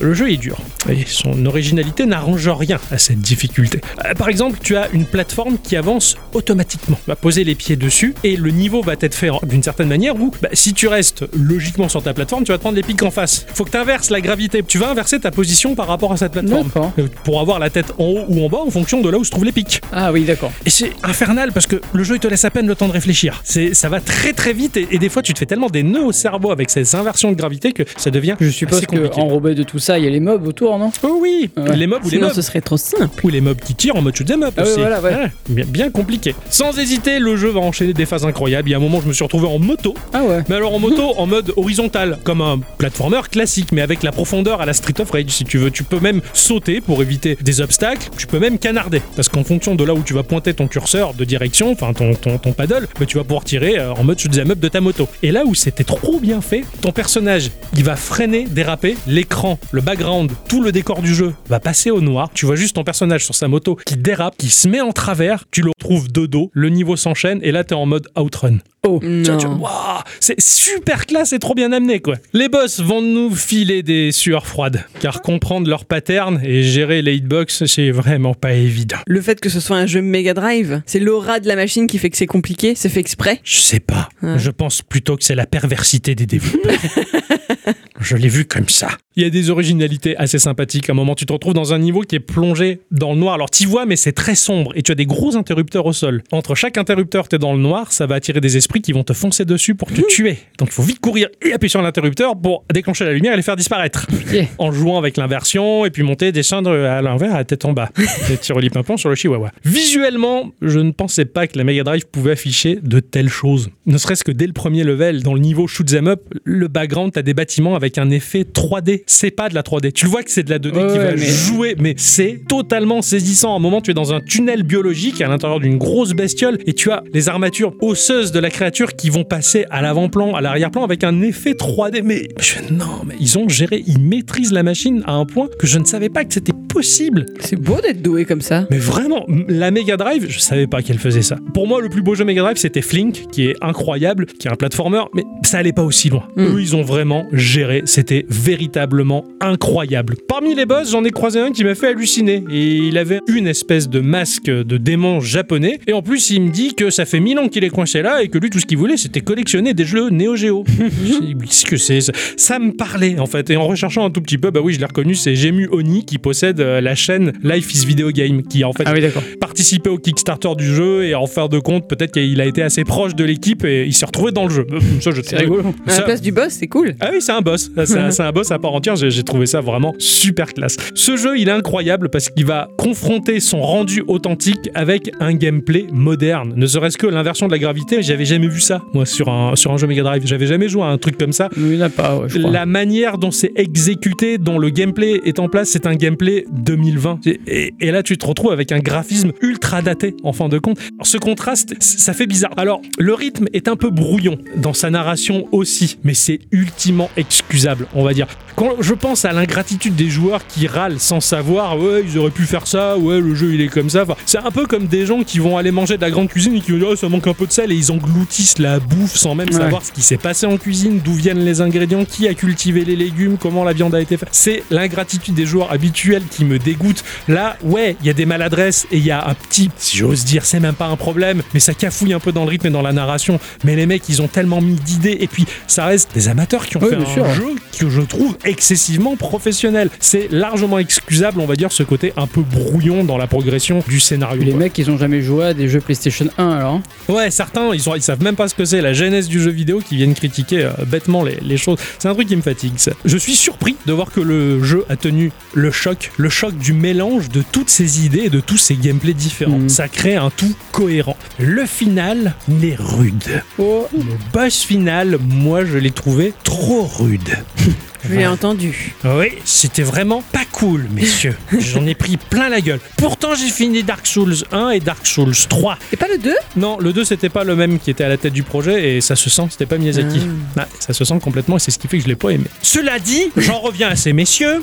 Le jeu est dur, et son originalité n'arrange rien à cette difficulté. Euh, par exemple, tu as une plateforme qui avance automatiquement. Tu vas poser les pieds dessus, et le niveau va être fait d'une certaine manière où, bah, si tu restes logiquement sur ta plateforme, tu vas te prendre les pics en face. Faut que tu inverses la gravité. Tu vas inverser ta position par rapport à cette plateforme. Euh, Pour avoir la tête en haut ou en bas en fonction de là où se trouvent les pics. Ah oui, d'accord. Et c'est infernal parce que le jeu il te laisse à peine le temps de réfléchir. C'est, ça va très très vite et, et des fois tu te fais tellement des nœuds au cerveau avec ces inversions de gravité que ça devient Je suppose assez compliqué. qu'enrobé de tout ça, il y a les mobs autour, non Oh oui, Ouais. les mobs ou les Sinon, mobs ce serait trop simple. ou les mobs qui tirent en mode shoot 'em up Ah aussi. voilà, ouais. bien, bien compliqué. Sans hésiter, le jeu va enchaîner des phases incroyables. Il y a un moment, je me suis retrouvé en moto, Ah ouais. mais alors en moto en mode horizontal, comme un platformer classique, mais avec la profondeur à la Street of Rage si tu veux. Tu peux même sauter pour éviter des obstacles. Tu peux même canarder, parce qu'en fonction de là où tu vas pointer ton curseur de direction, enfin ton, ton, ton paddle, bah, tu vas pouvoir tirer euh, en mode shoot 'em up de ta moto. Et là où c'était trop bien fait, ton personnage, il va freiner, déraper, l'écran, le background, tout le décor du jeu va passer au noir. Tu vois juste ton personnage sur sa moto qui dérape, qui se met en travers, tu le retrouves de dos, le niveau s'enchaîne et là t'es en mode outrun. Oh. Waouh, c'est super classe et trop bien amené quoi. Les boss vont nous filer des sueurs froides, car comprendre leur pattern et gérer les hitbox, c'est vraiment pas évident. Le fait que ce soit un jeu Mega Drive, c'est l'aura de la machine qui fait que c'est compliqué, c'est fait exprès. Je sais pas. Je pense plutôt que c'est la perversité des développeurs. Je l'ai vu comme ça. Il y a des originalités assez sympathiques. À un moment, tu te retrouves dans un niveau qui est plongé dans le noir. Alors, tu vois, mais c'est très sombre et tu as des gros interrupteurs au sol. Entre chaque interrupteur, tu es dans le noir, ça va attirer des esprits qui vont te foncer dessus pour te tuer. Donc, il faut vite courir et appuyer sur l'interrupteur pour déclencher la lumière et les faire disparaître. Yeah. En jouant avec l'inversion et puis monter, descendre à l'envers à la tête en bas. Et tiroli pimpon sur le chihuahua. Visuellement, je ne pensais pas que la Mega Drive pouvait afficher de telles choses. Ne serait-ce que dès le premier level, dans le niveau Shoot 'em Up, le background, t'as des bâtiments avec un effet 3D. C'est pas de la 3D. Tu le vois que c'est de la 2D Ouais, qui va mais- jouer, mais c'est totalement saisissant. À un moment, tu es dans un tunnel biologique à l'intérieur d'une grosse bestiole et tu as les armatures osseuses de la créature qui vont passer à l'avant-plan, à l'arrière-plan avec un effet 3D. Mais je- non, mais ils ont géré, ils maîtrisent la machine à un point que je ne savais pas que c'était C'est beau d'être doué comme ça. Mais vraiment, la Mega Drive, je savais pas qu'elle faisait ça. Pour moi, le plus beau jeu Mega Drive, c'était Flink, qui est incroyable, qui est un platformer, mais ça allait pas aussi loin. Mm. Eux, ils ont vraiment géré. C'était véritablement incroyable. Parmi les boss, j'en ai croisé un qui m'a fait halluciner. Et il avait une espèce de masque de démon japonais. Et en plus, il me dit que ça fait mille ans qu'il est coincé là et que lui, tout ce qu'il voulait, c'était collectionner des jeux Neo Geo. Qu'est-ce que c'est ça? Ça me parlait, en fait. Et en recherchant un tout petit peu, bah oui, je l'ai reconnu, c'est Gemu Oni qui possède de la chaîne Life is Video Game, qui a en fait Ah oui, participé au Kickstarter du jeu et en fin de compte, peut-être qu'il a été assez proche de l'équipe et il s'est retrouvé dans le jeu. Euh, Ça, je C'est rigolo. À Ça- la place du boss, c'est cool. ah oui, c'est un boss. C'est un, boss à part entière. J'ai j'ai trouvé ça vraiment super classe. Ce jeu, il est incroyable parce qu'il va confronter son rendu authentique avec un gameplay moderne. Ne serait-ce que l'inversion de la gravité, j'avais jamais vu ça, moi, sur un, sur un jeu Mega Drive. J'avais jamais joué à un truc comme ça. Il n'y en a pas, ouais, je crois. La manière dont c'est exécuté, dont le gameplay est en place, c'est un gameplay 2020. Et, là, tu te retrouves avec un graphisme ultra daté, en fin de compte. Ce contraste, ça fait bizarre. Alors, le rythme est un peu brouillon dans sa narration aussi, mais c'est ultimement excusable, on va dire. Quand je pense à l'ingratitude des joueurs qui râlent sans savoir, ouais, ils auraient pu faire ça, ouais, le jeu il est comme ça. Enfin, c'est un peu comme des gens qui vont aller manger de la grande cuisine et qui vont dire, oh, ça manque un peu de sel et ils engloutissent la bouffe sans même Ouais. savoir ce qui s'est passé en cuisine, d'où viennent les ingrédients, qui a cultivé les légumes, comment la viande a été faite. C'est l'ingratitude des joueurs habituels qui me dégoûte. Là, ouais, il y a des maladresses et il y a un petit, si j'ose dire, c'est même pas un problème, mais ça cafouille un peu dans le rythme et dans la narration. Mais les mecs, ils ont tellement mis d'idées et puis ça reste des amateurs qui ont Oui, fait un sûr. jeu que je trouve excessivement professionnel. C'est largement excusable, on va dire, ce côté un peu brouillon dans la progression du scénario. Les quoi. mecs, ils ont jamais joué à des jeux PlayStation 1 alors. hein. Ouais, certains, ils, sont, ils savent même pas ce que c'est la genèse du jeu vidéo qui viennent critiquer euh, bêtement les, les choses. C'est un truc qui me fatigue. ça. Je suis surpris de voir que le jeu a tenu le choc, le choc du mélange de toutes ces idées et de tous ces gameplays différents. Mhm. Ça crée un tout cohérent. Le final, il est rude. Oh, Le boss final, moi, je l'ai trouvé trop rude. Je l'ai entendu. Oui, c'était vraiment pas cool, messieurs. J'en ai pris plein la gueule. Pourtant, j'ai fini Dark Souls 1 et Dark Souls 3. Et pas le 2 Non, le 2 c'était pas le même qui était à la tête du projet et ça se sent, c'était pas Miyazaki. Ah, ça se sent complètement et c'est ce qui fait que je l'ai pas aimé. Cela dit, j'en reviens à ces messieurs.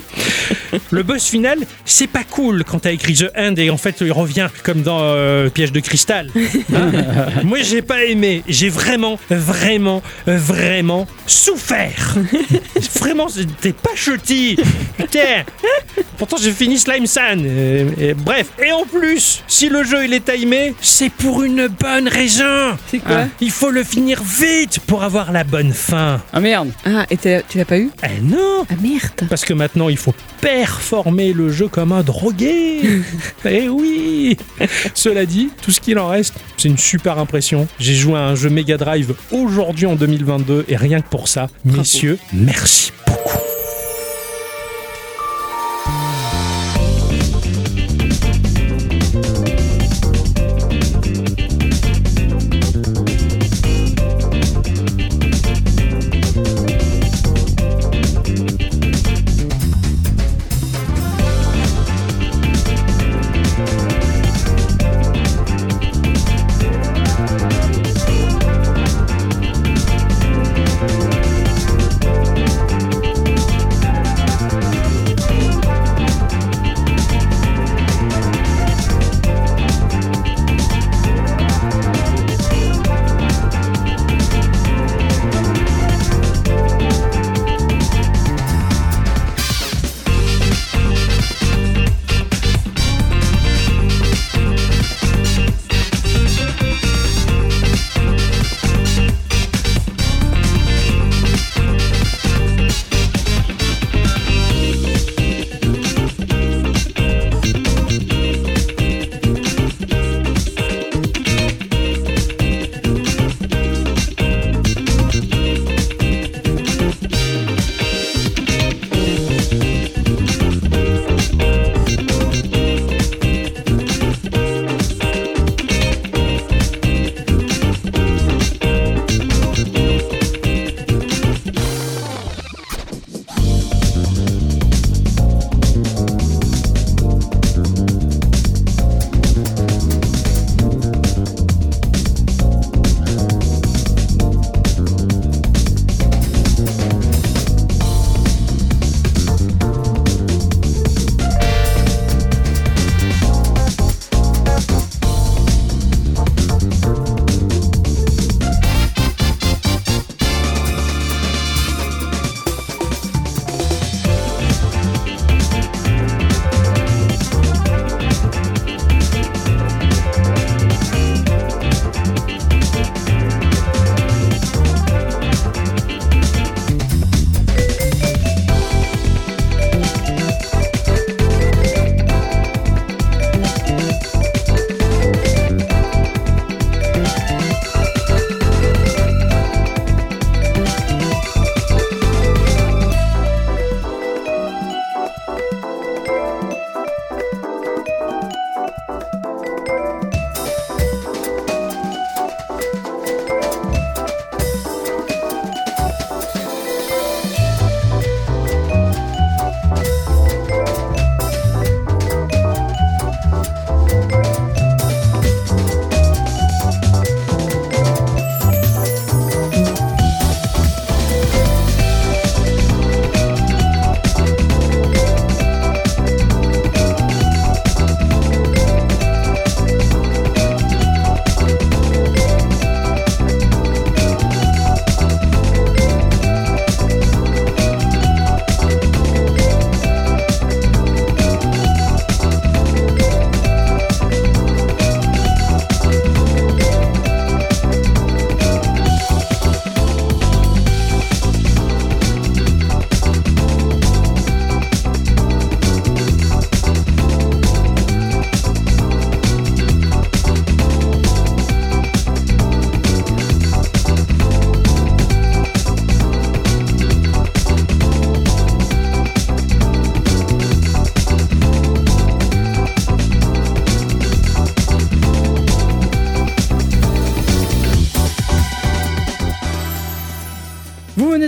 Le boss final, c'est pas cool quand t'as écrit The End et en fait il revient comme dans euh, Piège de cristal. Hein? Moi j'ai pas aimé, j'ai vraiment, vraiment, vraiment souffert. vraiment, c'était pas chutty. Putain. Pourtant j'ai fini Slime San. Et- et bref, et en plus, si le jeu il est timé, c'est pour une bonne raison. C'est quoi Il faut le finir vite pour avoir la bonne fin. ah merde. Ah, et tu l'as pas eu? Eh non Ah merde Parce que maintenant il faut performer le jeu comme un drogué. eh oui Cela dit, tout ce qu'il en reste, c'est une super impression. J'ai joué à un jeu Mega Drive aujourd'hui en 2022 et rien que pour ça, messieurs, merci beaucoup.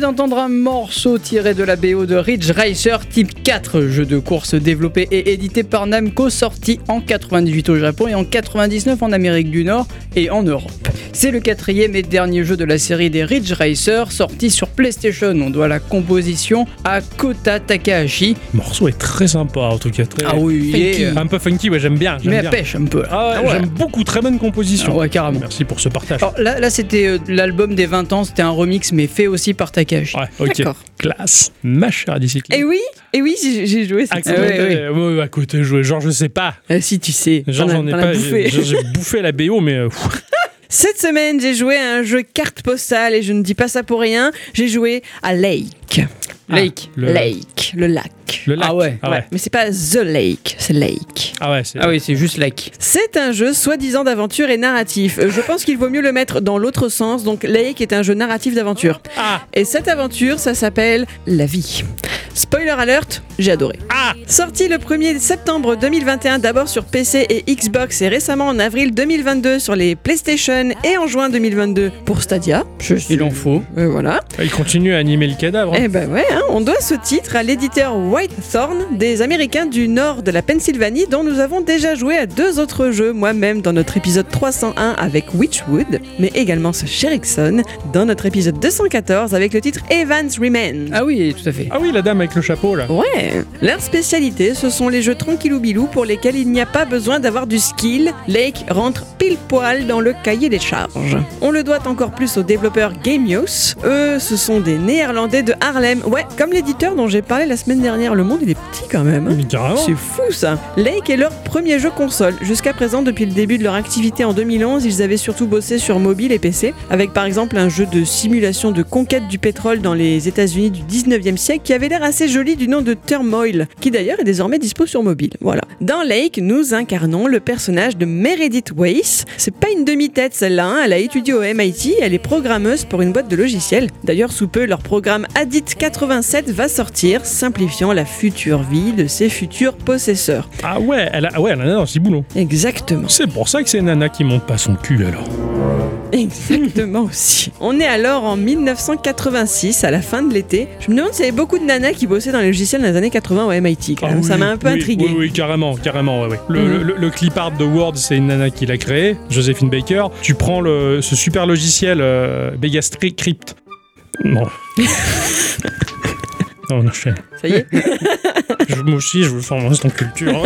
D'entendre un morceau tiré de la BO de Ridge Racer Type 4, jeu de course développé et édité par Namco, sorti en 98 au Japon et en 99 en Amérique du Nord et en Europe. C'est le quatrième et dernier jeu de la série des Ridge Racer sorti sur PlayStation. On doit la composition à Kota Takahashi. Le morceau est très sympa, en tout cas. Très... Ah oui, il est, euh, Un peu funky, ouais, j'aime bien. j'aime mais à bien. pêche un peu. Ah ouais, Ah ouais. j'aime beaucoup, très bonne composition. Ah ouais, carrément. Merci pour ce partage. Alors là, là c'était euh, l'album des 20 ans, c'était un remix mais fait aussi par Takahashi. Ouais, ok. D'accord. Classe. Ma chère bicyclette. Et oui, et oui, j'ai joué À cette côté, Ah ouais, ouais, ouais, à côté, jouer. Genre, je sais pas. Euh, si tu sais, Genre, j'en ai pas. J'ai j'ai bouffé la BO, mais. Cette semaine, j'ai joué à un jeu carte postale et je ne dis pas ça pour rien. J'ai joué à Lake. Lake. le, Lake, le lac. le lac. Ah ouais, Ah ouais. Mais c'est pas The Lake, c'est Lake. Ah ouais, c'est. Ah oui, c'est juste like. C'est un jeu soi-disant d'aventure et narratif. Euh, Je pense qu'il vaut mieux le mettre dans l'autre sens. Donc Lake est un jeu narratif d'aventure. Ah Et cette aventure, ça s'appelle La vie. Spoiler alert, j'ai adoré. Ah Sorti le 1er septembre 2021 d'abord sur PC et Xbox et récemment en avril 2022 sur les PlayStation et en juin 2022 pour Stadia. Je suis... Il en faut. Euh, voilà. Il continue à animer le cadavre. hein. Eh ben ouais, hein, on doit ce titre à l'éditeur Whitethorn des Américains du nord de la Pennsylvanie dont nous avons déjà joué à deux autres jeux moi-même dans notre épisode 301 avec Witchwood, mais également ce Sherrickson dans notre épisode 214 avec le titre Evans Remain. Ah oui, tout à fait. Ah oui, la dame avec le chapeau là. Ouais, leur spécialité, ce sont les jeux tranquillou bilou pour lesquels il n'y a pas besoin d'avoir du skill. Lake rentre pile poil dans le cahier des charges. On le doit encore plus aux développeurs Gamios. Eux, ce sont des Néerlandais de Harlem. Ouais, comme l'éditeur dont j'ai parlé la semaine dernière. Le monde, il est petit quand même. hein. Mais carrément. C'est fou ça Lake est leur premier jeu console. Jusqu'à présent, depuis le début de leur activité en 2011, ils avaient surtout bossé sur mobile et PC, avec par exemple un jeu de simulation de conquête du pétrole dans les États-Unis du 19e siècle qui avait l'air assez joli du nom de Turmoil, qui d'ailleurs est désormais dispo sur mobile. Voilà. Dans Lake, nous incarnons le personnage de Meredith Weiss. C'est pas une demi-tête celle-là, hein. elle a étudié au MIT, elle est programmeuse pour une boîte de logiciels. D'ailleurs, sous peu, leur programme Adit 87 va sortir, simplifiant la future vie de ses futurs possesseurs. Ah ouais, elle a, ah ouais, elle en a dans ses boulons. Exactement. C'est pour ça que c'est Nana qui monte pas son cul alors. Exactement aussi. On est alors en 1986, à la fin de l'été. Je me demande s'il y avait beaucoup de nanas qui bossaient dans les logiciels dans les années 80 au MIT. quand Ah. Ça m'a un peu oui, intrigué. Oui, oui, carrément, carrément, ouais, ouais. Le, le- le clip art de Word, c'est une nana qui l'a créé, Joséphine Baker. Tu prends le, ce super logiciel euh, Crypt. Non. on enchaîne. Ça y est. Je, moi aussi, je veux faire mon instant culture.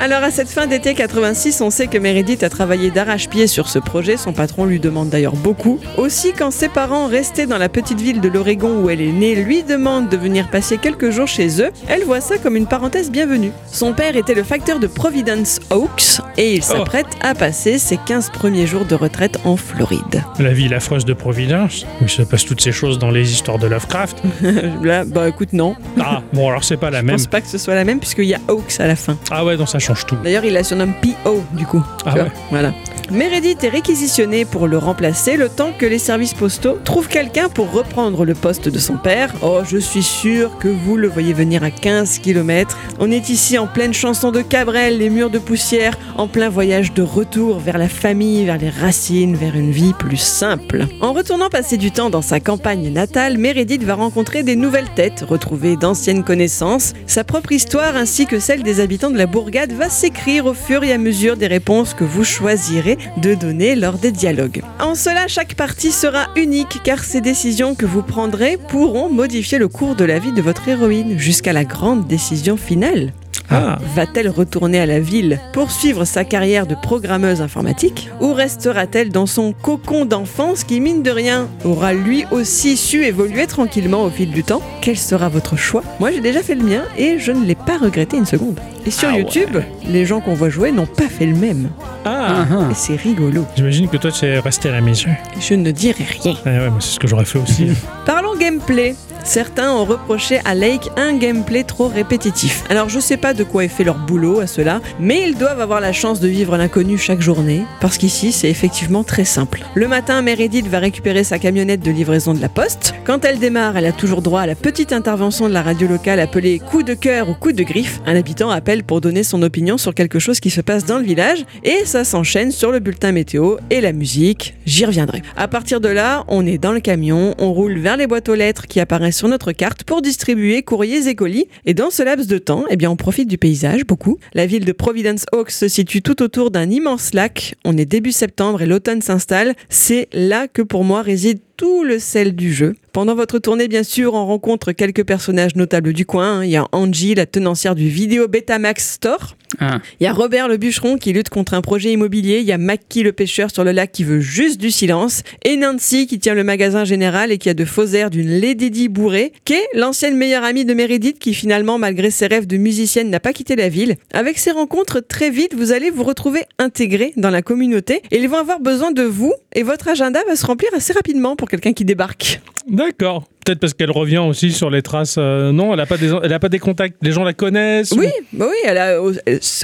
Alors à cette fin d'été 86, on sait que Meredith a travaillé d'arrache-pied sur ce projet. Son patron lui demande d'ailleurs beaucoup. Aussi, quand ses parents, restés dans la petite ville de l'Oregon où elle est née, lui demandent de venir passer quelques jours chez eux, elle voit ça comme une parenthèse bienvenue. Son père était le facteur de Providence Oaks et il s'apprête à passer ses 15 premiers jours de retraite en Floride. La ville affreuse de Providence, où il se passe toutes ces choses dans les histoires de Lovecraft. Là, bah écoute, non. Ah, bon, alors c'est pas la Je même. pense pas que ce soit la même puisqu'il y a Oaks à la fin. Ah ouais, donc ça change tout. D'ailleurs, il la surnomme P.O. du coup. Ah ouais. Voilà. Meredith est réquisitionnée pour le remplacer le temps que les services postaux trouvent quelqu'un pour reprendre le poste de son père. Oh, je suis sûr que vous le voyez venir à 15 km. On est ici en pleine chanson de Cabrel, les murs de poussière, en plein voyage de retour vers la famille, vers les racines, vers une vie plus simple. En retournant passer du temps dans sa campagne natale, Meredith va rencontrer des nouvelles têtes, retrouver d'anciennes connaissances. Sa propre histoire ainsi que celle des habitants de la bourgade va s'écrire au fur et à mesure des réponses que vous choisirez de donner lors des dialogues. En cela, chaque partie sera unique car ces décisions que vous prendrez pourront modifier le cours de la vie de votre héroïne jusqu'à la grande décision finale. Ah, Va-t-elle retourner à la ville, poursuivre sa carrière de programmeuse informatique Ou restera-t-elle dans son cocon d'enfance qui, mine de rien, aura lui aussi su évoluer tranquillement au fil du temps? Quel sera votre choix? Moi j'ai déjà fait le mien et je ne l'ai pas regretté une seconde. Et sur Ah ouais. YouTube, les gens qu'on voit jouer n'ont pas fait le même. ah. Ah, Et c'est rigolo. J'imagine que toi, tu es resté à la maison. Je ne dirai rien. Ah ouais, mais c'est ce que j'aurais fait aussi. Parlons gameplay. Certains ont reproché à Lake un gameplay trop répétitif. Alors je sais pas de quoi est fait leur boulot à cela, mais ils doivent avoir la chance de vivre l'inconnu chaque journée, parce qu'ici c'est effectivement très simple. Le matin, Meredith va récupérer sa camionnette de livraison de la poste. Quand elle démarre, elle a toujours droit à la petite intervention de la radio locale appelée coup de cœur ou coup de griffe. Un habitant appelle pour donner son opinion sur quelque chose qui se passe dans le village, et ça s'enchaîne sur le bulletin météo et la musique. J'y reviendrai. À partir de là, on est dans le camion, on roule vers les boîtes aux lettres qui apparaissent sur notre carte pour distribuer courriers et colis. Et dans ce laps de temps, eh bien, on profite du paysage beaucoup. La ville de Providence Oaks se situe tout autour d'un immense lac. On est début septembre et l'automne s'installe. C'est là que pour moi réside tout le sel du jeu. Pendant votre tournée, bien sûr, on rencontre quelques personnages notables du coin. Il y a Angie, la tenancière du Vidéo Betamax Store. Ah. Il y a Robert le bûcheron qui lutte contre un projet immobilier. Il y a Mackie le pêcheur sur le lac qui veut juste du silence. Et Nancy qui tient le magasin général et qui a de faux airs d'une Lady Di bourrée, qui est l'ancienne meilleure amie de Meredith qui finalement, malgré ses rêves de musicienne, n'a pas quitté la ville. Avec ces rencontres, très vite, vous allez vous retrouver intégré dans la communauté et ils vont avoir besoin de vous et votre agenda va se remplir assez rapidement pour quelqu'un qui débarque. D'accord. Peut-être parce qu'elle revient aussi sur les traces. euh, non, elle n'a pas, des- elle a pas des contacts. Les gens la connaissent. ou- Oui, bah oui, elle a,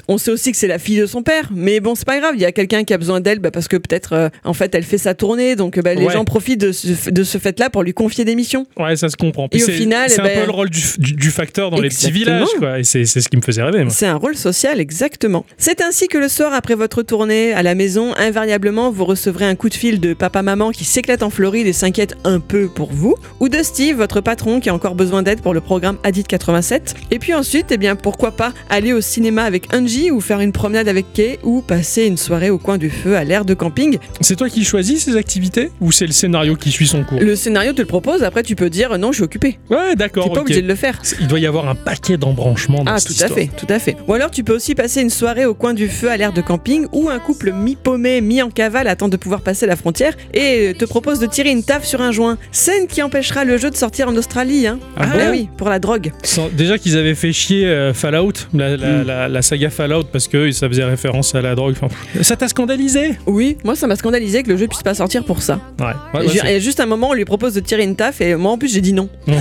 on sait aussi que c'est la fille de son père, mais bon, c'est pas grave. Il y a quelqu'un qui a besoin d'elle bah, parce que peut-être, euh, en fait, elle fait sa tournée, donc bah, les Ouais. gens profitent de ce, de ce fait-là pour lui confier des missions. Ouais, ça se comprend. Et au final, c'est eh un ben- peu le rôle du, du- du facteur dans les petits villages, quoi. Et c'est ce qui me faisait rêver. C'est un rôle social, exactement. C'est ainsi que le soir après votre tournée à la maison, invariablement, vous recevrez un coup de fil de papa-maman qui s'éclate en Floride et s'inquiète un peu pour vous, ou de Steve, votre patron, qui a encore besoin d'aide pour le programme Adit 87. Et puis ensuite, eh bien, pourquoi pas aller au cinéma avec Angie, ou faire une promenade avec Kay, ou passer une soirée au coin du feu à l'air de camping. C'est toi qui choisis ces activités ou c'est le scénario qui suit son cours? Le scénario te le propose, après tu peux dire non, je suis occupé. Ouais, d'accord. T'es pas obligé de le faire. Il doit y avoir un paquet d'embranchements dans Ah, cette tout histoire. à fait, tout à fait. Ou alors tu peux aussi passer une soirée au coin du feu à l'air de camping où un couple mi-paumé, mi-en cavale attend de pouvoir passer la frontière et te propose de tirer une taf sur un joint. Scène qui empêchera le jeu de sortir en Australie, hein. Ah Ah bon oui, pour la drogue. Sans- Déjà qu'ils avaient fait chier euh, Fallout, la, la- la- la saga Fallout, parce que ça faisait référence à la drogue. Enfin, ça t'a scandalisé? Oui, moi ça m'a scandalisé que le jeu puisse pas sortir pour ça. Ouais. ouais, ouais, et juste un moment, on lui propose de tirer une taf et moi en plus j'ai dit non. Ah,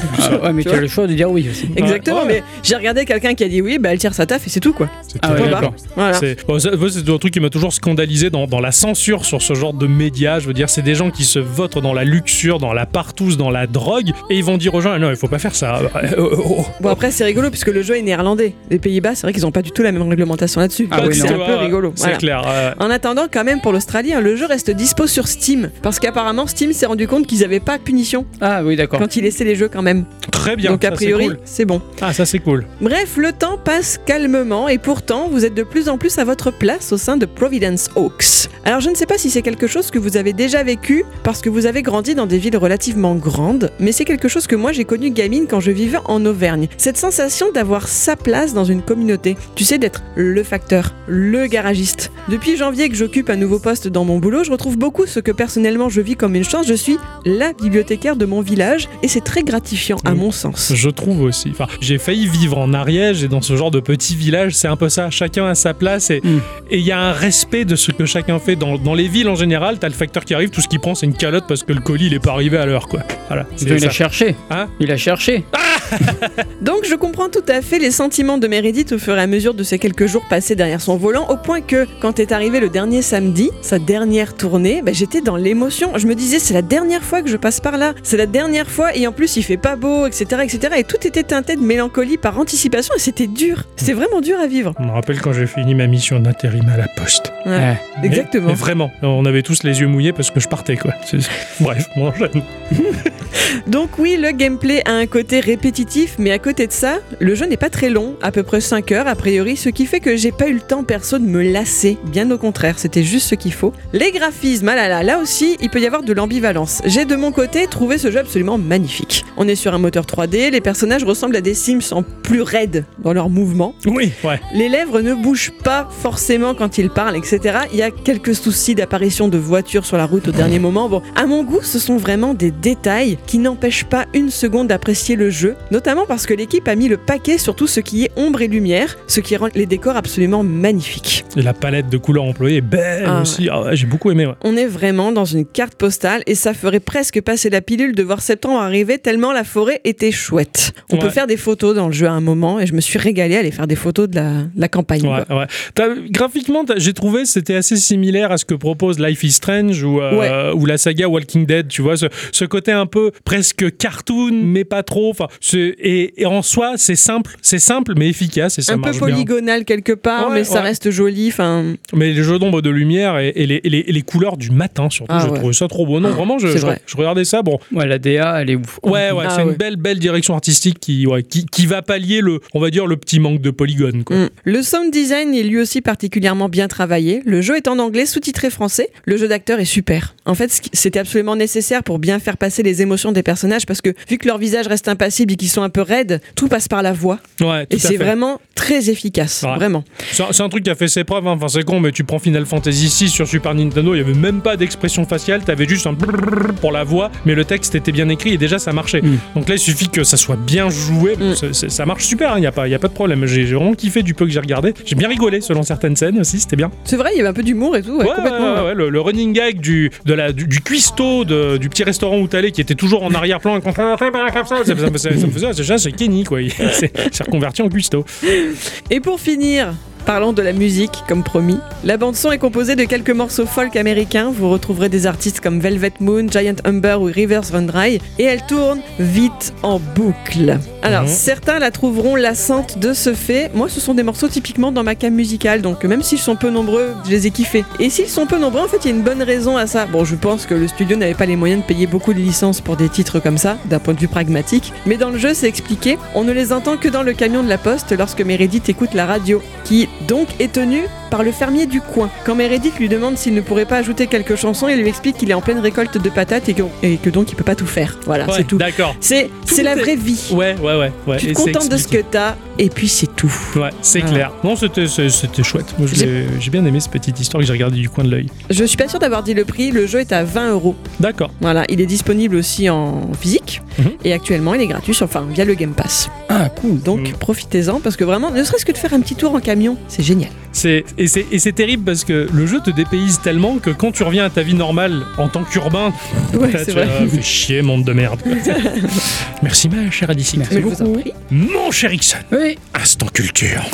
ouais, mais Tu as le choix de dire oui aussi. Exactement, ouais. mais j'ai regardé quelqu'un qui a dit oui, bah elle tire sa taf et c'est tout quoi. C'est Ah d'accord. Voilà. C'est bon, un truc qui m'a toujours scandalisé dans, dans la censure sur ce genre de médias. Je veux dire, c'est des gens qui se votent dans la luxure, dans la partouze, dans la drogue, et ils vont dire aux gens ah non, il faut pas faire ça. Euh, oh, oh, oh. Bon après c'est rigolo puisque le jeu est néerlandais. Les Pays-Bas, c'est vrai qu'ils ont pas du tout la même réglementation là-dessus. Ah oui, c'est un peu rigolo. C'est Voilà. clair. euh, En attendant, quand même, pour l'Australie, hein, le jeu reste dispo sur Steam. Parce qu'apparemment, Steam s'est rendu compte qu'ils avaient pas de punition Ah oui, d'accord. quand ils laissaient les jeux quand même. très bien. Donc, a c'est priori, cool. c'est bon. Ah, ça c'est cool. Bref, le temps passe calmement et pourtant, vous êtes de plus en plus à votre place au sein de Providence Oaks. Alors, je ne sais pas si c'est quelque chose que vous avez déjà vécu parce que vous avez grandi dans des villes relativement grandes, mais c'est quelque chose que moi j'ai connu gamine quand je vivais en Auvergne. Cette sensation d'avoir sa place dans une communauté. Tu sais, d'être le facteur, le garagiste. Depuis janvier que j'occupe un nouveau poste dans mon boulot, je retrouve beaucoup ce que personnellement je vis comme une chance. Je suis la bibliothécaire de mon village et c'est très gratifiant à Mm. mon sens. Je trouve aussi. Enfin, j'ai failli vivre en Ariège et dans ce genre de petit village, c'est un peu ça. Chacun a sa place et Mm. et il y a un respect de ce que chacun fait. Dans, dans les villes en général, t'as le facteur qui arrive, tout ce qu'il prend c'est une calotte parce que le colis il est pas arrivé à l'heure, quoi. Voilà. c'est. A cherché. Hein Il a cherché. Donc je comprends tout à fait les sentiments de Meredith au fur et à mesure de ces quelques jours passés derrière son volant, au point que quand est arrivé le dernier samedi, sa dernière tournée, bah, j'étais dans l'émotion. Je me disais c'est la dernière fois que je passe par là, c'est la dernière fois et en plus il fait pas beau, etc., etc. Et tout était teinté de mélancolie par anticipation et c'était dur. C'était vraiment dur à vivre. Je me rappelle quand j'ai fini ma mission d'intérim à la poste. Ouais. Ouais. Mais- Exactement. mais vraiment, on avait tous les yeux mouillés parce que je partais, quoi. Bref, on enchaîne. Donc oui, le gameplay a un côté répétitif, mais à côté de ça, le jeu n'est pas très long, à peu près 5 heures a priori, ce qui fait que j'ai pas eu le temps perso de me lasser. Bien au contraire, c'était juste ce qu'il faut. Les graphismes, ah là là, là aussi, il peut y avoir de l'ambivalence. J'ai de mon côté trouvé ce jeu absolument magnifique. On est sur un moteur 3D, les personnages ressemblent à des Sims en plus raides dans leurs mouvements. Oui, ouais. Les lèvres ne bougent pas forcément quand ils parlent, etc. Il y a quelques soucis d'apparition de voitures sur la route au dernier moment. Bon, à mon goût, ce sont vraiment des détails qui n'empêchent pas une seconde d'apprécier le jeu, notamment parce que l'équipe a mis le paquet sur tout ce qui est ombre et lumière, ce qui rend les décors absolument magnifiques. Et la palette de couleurs employée est belle Ah, aussi. Ah ouais, j'ai beaucoup aimé, ouais. On est vraiment dans une carte postale et ça ferait presque passer la pilule de voir septembre arriver tellement la forêt été chouette. On peut faire des photos dans le jeu à un moment et je me suis régalée à aller faire des photos de la, de la campagne. Graphiquement, j'ai trouvé c'était assez similaire à ce que propose Life is Strange ou, euh, ou la saga Walking Dead. Tu vois, ce, ce côté un peu presque cartoon, mais pas trop. Enfin, c'est- et, et en soi, c'est simple, c'est simple mais efficace et ça un peu bien. polygonal quelque part, Ouais, mais ça reste joli. Enfin, Mais les jeux d'ombre de lumière et, et les, et les- et les couleurs du matin surtout, Ah j'ai ouais. trouvé ça trop beau. Non, vraiment, je, je, vrai. je regardais ça. Bon, Ouais, la DA, elle est ouf. ouais, ouais, Ah c'est ouais. une belle, belle direction artistique qui, ouais, qui, qui va pallier le, on va dire, le petit manque de polygones. Quoi. Mm. Le sound design est lui aussi particulièrement bien travaillé. Le jeu est en anglais, sous-titré français. Le jeu d'acteur est super. En fait, c'était absolument nécessaire pour bien faire passer les émotions des personnages parce que vu que leur visage reste impassible et qu'ils sont un peu raides, tout passe par la voix. Ouais, tout Et c'est vraiment très efficace. Ouais. Vraiment. C'est un- truc qui a fait ses preuves, hein. enfin c'est con, mais tu prends Final Fantasy VI sur Super Nintendo, il y avait même pas d'expression faciale, t'avais juste un pour la voix, mais le texte était bien écrit et déjà ça marchait. Mm. Donc là il suffit que ça soit bien joué, Mm. ça marche super, il n'y a, pas- y a pas de problème. J'ai vraiment kiffé du peu que j'ai regardé, j'ai bien rigolé selon certaines scènes aussi, c'était bien. C'est vrai, il y avait un peu d'humour et tout. Ouais, Ouais, complètement. le, le running gag du, de la, du, du cuistot de- du petit restaurant où t'allais qui était toujours en arrière-plan et qu'on fait comme ça, ça, ça, me faisait, c'est Kenny quoi, il s'est reconverti en cuistot. Et pour finir, parlons de la musique, comme promis. La bande-son est composée de quelques morceaux folk américains. Vous retrouverez des artistes comme Velvet Moon, Giant Umber ou Rivers Run Dry. Et elle tourne vite en boucle. Alors, Mhm. certains la trouveront lassante de ce fait. Moi, ce sont des morceaux typiquement dans ma cam musicale. Donc, même s'ils sont peu nombreux, je les ai kiffés. Et s'ils sont peu nombreux, en fait, il y a une bonne raison à ça. Bon, je pense que le studio n'avait pas les moyens de payer beaucoup de licences pour des titres comme ça, d'un point de vue pragmatique. Mais dans le jeu, c'est expliqué. On ne les entend que dans le camion de la poste lorsque Meredith écoute la radio, qui donc est tenue par le fermier du coin. Quand Meredith lui demande s'il ne pourrait pas ajouter quelques chansons, il lui explique qu'il est en pleine récolte de patates et que, et que donc il peut pas tout faire. Voilà, Ouais, c'est tout. D'accord. C'est c'est la vraie vie. Ouais, ouais, ouais. ouais. Tu te contentes de ce que t'as et puis c'est tout. Ouais, c'est clair. Non, c'était chouette. Moi, J'ai- bien aimé cette petite histoire que j'ai regardée du coin de l'œil. Je suis pas sûre d'avoir dit le prix. Le jeu est à 20 euros. D'accord. Voilà, il est disponible aussi en physique Mhm. et actuellement il est gratuit, enfin via le Game Pass. Ah, cool. Donc Mhm. profitez-en parce que vraiment, ne serait-ce que de faire un petit tour en camion, c'est génial. C'est et c'est et c'est terrible parce que le jeu te dépayse tellement que quand tu reviens à ta vie normale en tant qu'urbain, Ouais, tu vrai. fais chier monde de merde. Merci ma chère Alice. Merci vous en prie. Mon cher Ixon, Oui. instant culture.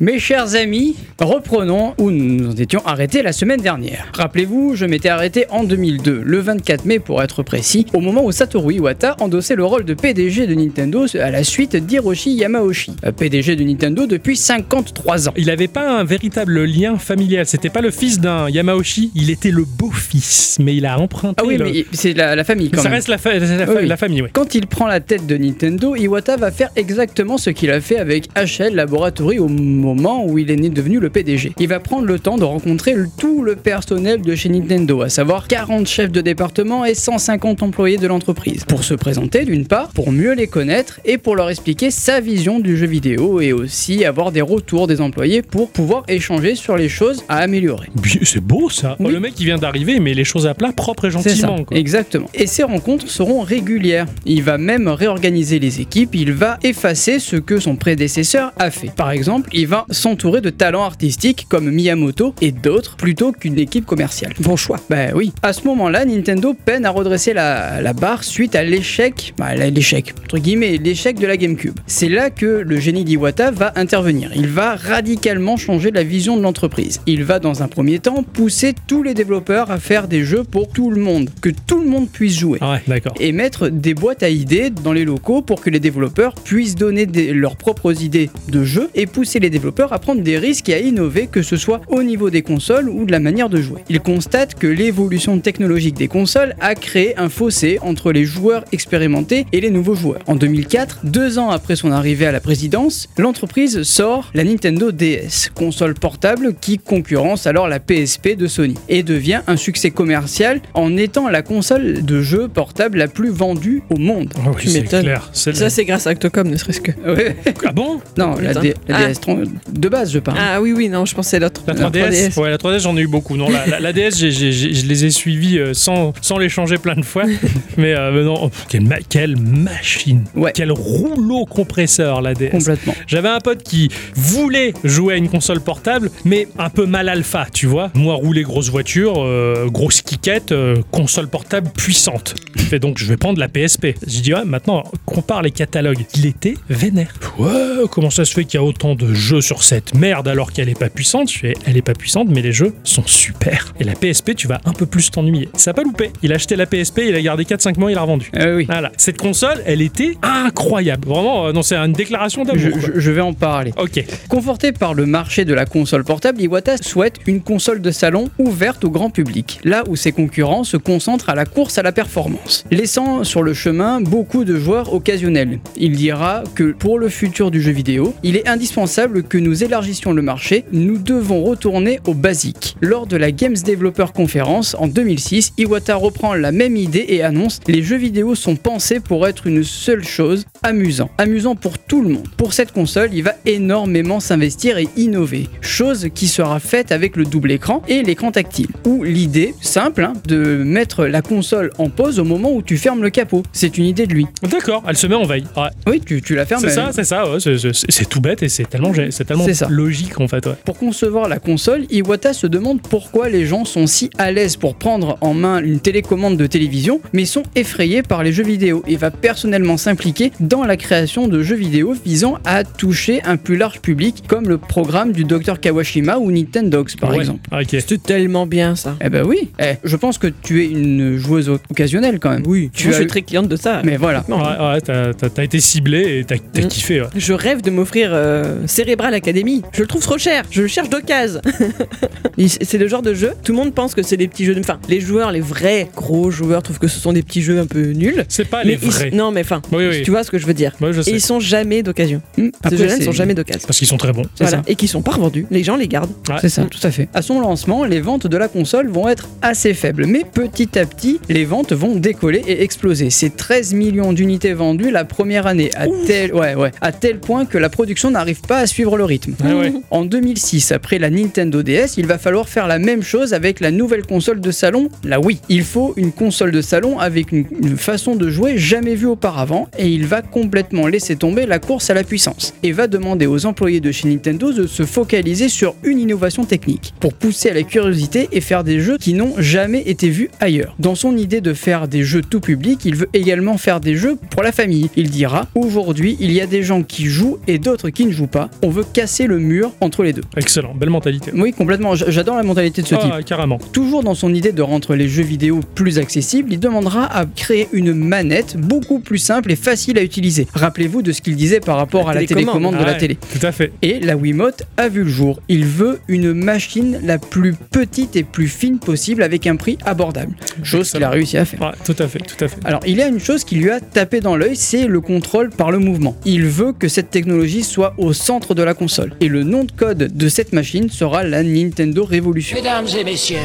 Mes chers amis, reprenons où nous nous étions arrêtés la semaine dernière. Rappelez-vous, je m'étais arrêté en 2002, le 24 mai pour être précis, au moment où Satoru Iwata endossait le rôle de PDG de Nintendo à la suite d'Hiroshi Yamauchi, euh, PDG de Nintendo depuis 53 ans. Il n'avait pas un véritable lien familial. C'était pas le fils d'un Yamauchi. Il était le beau-fils, mais il a emprunté. Ah oui, le- mais c'est la, la famille quand ça même. reste la, fa- la fa- Oui. la famille, ouais. Quand il prend la tête de Nintendo, Iwata va faire exactement ce qu'il a fait avec HL Laboratory au moment où il est né devenu le PDG. Il va prendre le temps de rencontrer tout le personnel de chez Nintendo, à savoir 40 chefs de département et 150 employés de l'entreprise, pour se présenter d'une part, pour mieux les connaître et pour leur expliquer sa vision du jeu vidéo et aussi avoir des retours des employés pour pouvoir échanger sur les choses à améliorer. C'est beau ça. Oui. Le mec qui vient d'arriver, il met les choses à plat propre et ça, gentiment. quoi. exactement. Et ces rencontres seront régulières. Il va même réorganiser les équipes, il va effacer ce que son prédécesseur a fait. Par exemple, il va s'entourer de talents artistiques comme Miyamoto et d'autres plutôt qu'une équipe commerciale. Bon choix. Bah oui. À ce moment-là, Nintendo peine à redresser la, la barre suite à l'échec, bah, l'échec, entre guillemets, l'échec de la GameCube. C'est là que le génie d'Iwata va intervenir. Il va radicalement changer la vision de l'entreprise. Il va dans un premier temps pousser tous les développeurs à faire des jeux pour tout le monde, que tout le monde puisse jouer. Ah ouais, d'accord. Et mettre des boîtes à idées dans les locaux pour que les développeurs puissent donner des- leurs propres idées de jeux et pousser les développeurs à prendre des risques et à innover, que ce soit au niveau des consoles ou de la manière de jouer. Il constate que l'évolution technologique des consoles a créé un fossé entre les joueurs expérimentés et les nouveaux joueurs. En 2004, deux ans après son arrivée à la présidence, l'entreprise sort la Nintendo DS, console portable qui concurrence alors la PSP de Sony, et devient un succès commercial en étant la console de jeux portable la plus vendue au monde. Ah oui, Tu c'est m'étonnes. clair. C'est Ça c'est grâce à Octocom, ne serait-ce que. Ouais. Ah bon? Non, la. D- la Ah. DS 3 de base, je parle. Ah oui, oui, non, je pensais à l'autre. La 3DS, ouais, la 3DS, j'en ai eu beaucoup. Non, la, la- la DS, j'ai- je les ai suivis euh, sans, sans les changer plein de fois. mais, euh, mais non, oh, quelle, ma- quelle machine, Ouais. quel rouleau compresseur la DS. Complètement. J'avais un pote qui voulait jouer à une console portable, mais un peu mal alpha, tu vois. Moi, rouler grosse voiture, euh, grosse kickette, euh, console portable puissante. Je fais donc, je vais prendre la PSP. J'ai dit, ouais, maintenant, compare les catalogues. Il était vénère. Ouais, comment ça se fait qu'il y a autant de jeux sur cette merde alors qu'elle est pas puissante Je fais, elle est pas puissante, mais les jeux sont super. Et la PSP, tu vas un peu plus t'ennuyer. Ça a pas loupé. Il a acheté la PSP, il a gardé 4-5 mois, il l'a revendue. Euh, oui. Voilà. Cette console, elle était incroyable. Vraiment, euh, non, c'est une déclaration d'amour. Je, je- je vais en parler. Ok. Conforté par le marché de la console portable, Iwata souhaite une console de salon ouverte au grand public, là où ses concurrents se concentrent à la course à la performance, laissant sur le chemin beaucoup de joueurs occasionnels. Il dira que pour le futur du jeu vidéo, il est indispensable que nous élargissions le marché, nous devons retourner au basique. Lors de la Games Developer Conference en 2006, Iwata reprend la même idée et annonce les jeux vidéo sont pensés pour être une seule chose, amusant. Amusant pour tout le monde. Pour cette console, il va énormément s'investir et innover, chose qui sera faite avec le double écran et l'écran tactile. Ou l'idée, simple, hein, de mettre la console en pause au moment où tu fermes le capot. C'est une idée de lui. D'accord, elle se met en veille. Ouais. Oui, tu, tu la fermes. C'est ça, c'est ça, ouais, c'est- tout bête et c'est tellement, tellement logique en fait. Ouais. Pour concevoir la console, Iwata se demande pourquoi les gens sont si à l'aise pour prendre en main une télécommande de télévision, mais sont effrayés par les jeux vidéo et va personnellement s'impliquer dans la création de jeux vidéo visant à toucher un plus large public, comme le programme du Dr Kawashima ou Nintendogs par Ouais. exemple. Ok. C'est tellement bien ça. Eh ben oui, Eh, je pense que tu es une joueuse occasionnelle quand même. Oui, Tu je suis très cliente de ça. Mais voilà. Ouais, ouais, t'as été ciblé et t'as t'as Mm. kiffé. Ouais. Je rêve de m'offrir euh, Cerebral Academy. Je le trouve trop cher. Je le cherche d'occasion. C'est le genre de jeu. Tout le monde pense que c'est des petits jeux. de- Enfin, les joueurs, les vrais gros joueurs trouvent que ce sont des petits jeux un peu nuls. C'est pas les ils- vrais. non, mais enfin, Oui, oui. tu vois ce que je veux dire. Ouais, je Et sais. ils sont jamais d'occasion. Hmm, Ces jeux-là ne sont jamais d'occasion. Parce qu'ils sont très bons. Voilà. ça. Et qui sont pas revendus. Les gens les gardent. Ouais. C'est ça, tout à fait. À son lancement, les ventes de la console vont être assez faibles, mais petit à petit, les ventes vont décoller et exploser. C'est 13 millions d'unités vendues la première année, à tel, ouais, ouais, à tel point que la production n'arrive pas à suivre le rythme. Ouais, ouais. En 2006, après la Nintendo DS, il va falloir faire la même chose avec la nouvelle console de salon, la Wii. Il faut une console de salon avec une, une façon de jouer jamais vue auparavant et il va complètement laisser tomber la course à la puissance et va demander aux employés de chez Nintendo de se focaliser sur une innovation technique pour pousser à la curiosité et faire des jeux qui n'ont jamais été vus ailleurs. Dans son idée de faire des jeux tout public, il veut également faire des jeux pour la famille. Il dira Aujourd'hui, il y a des gens qui jouent et d'autres qui ne jouent pas. On veut casser le mur entre les deux. Excellent, belle mentalité. Oui, complètement. J'adore la mentalité de ce type. Ah, carrément. Toujours dans son idée de rendre les jeux vidéo plus accessibles, il demandera à créer une manette beaucoup plus simple et facile à utiliser. Rappelez-vous de ce qu'il disait par rapport La à la télécommande. télécommande de la Ouais, télé. Tout à fait. Et la Wiimote a vu le jour. Il veut une machine la plus petite et plus fine possible avec un prix abordable. Chose qu'il a réussi à faire. Ouais, tout à fait, tout à fait. Alors, il y a une chose qui lui a tapé dans l'œil, c'est le contrôle par le mouvement. Il veut que cette technologie soit au centre de la console. Et le nom de code de cette machine sera la Nintendo Revolution. Mesdames et messieurs,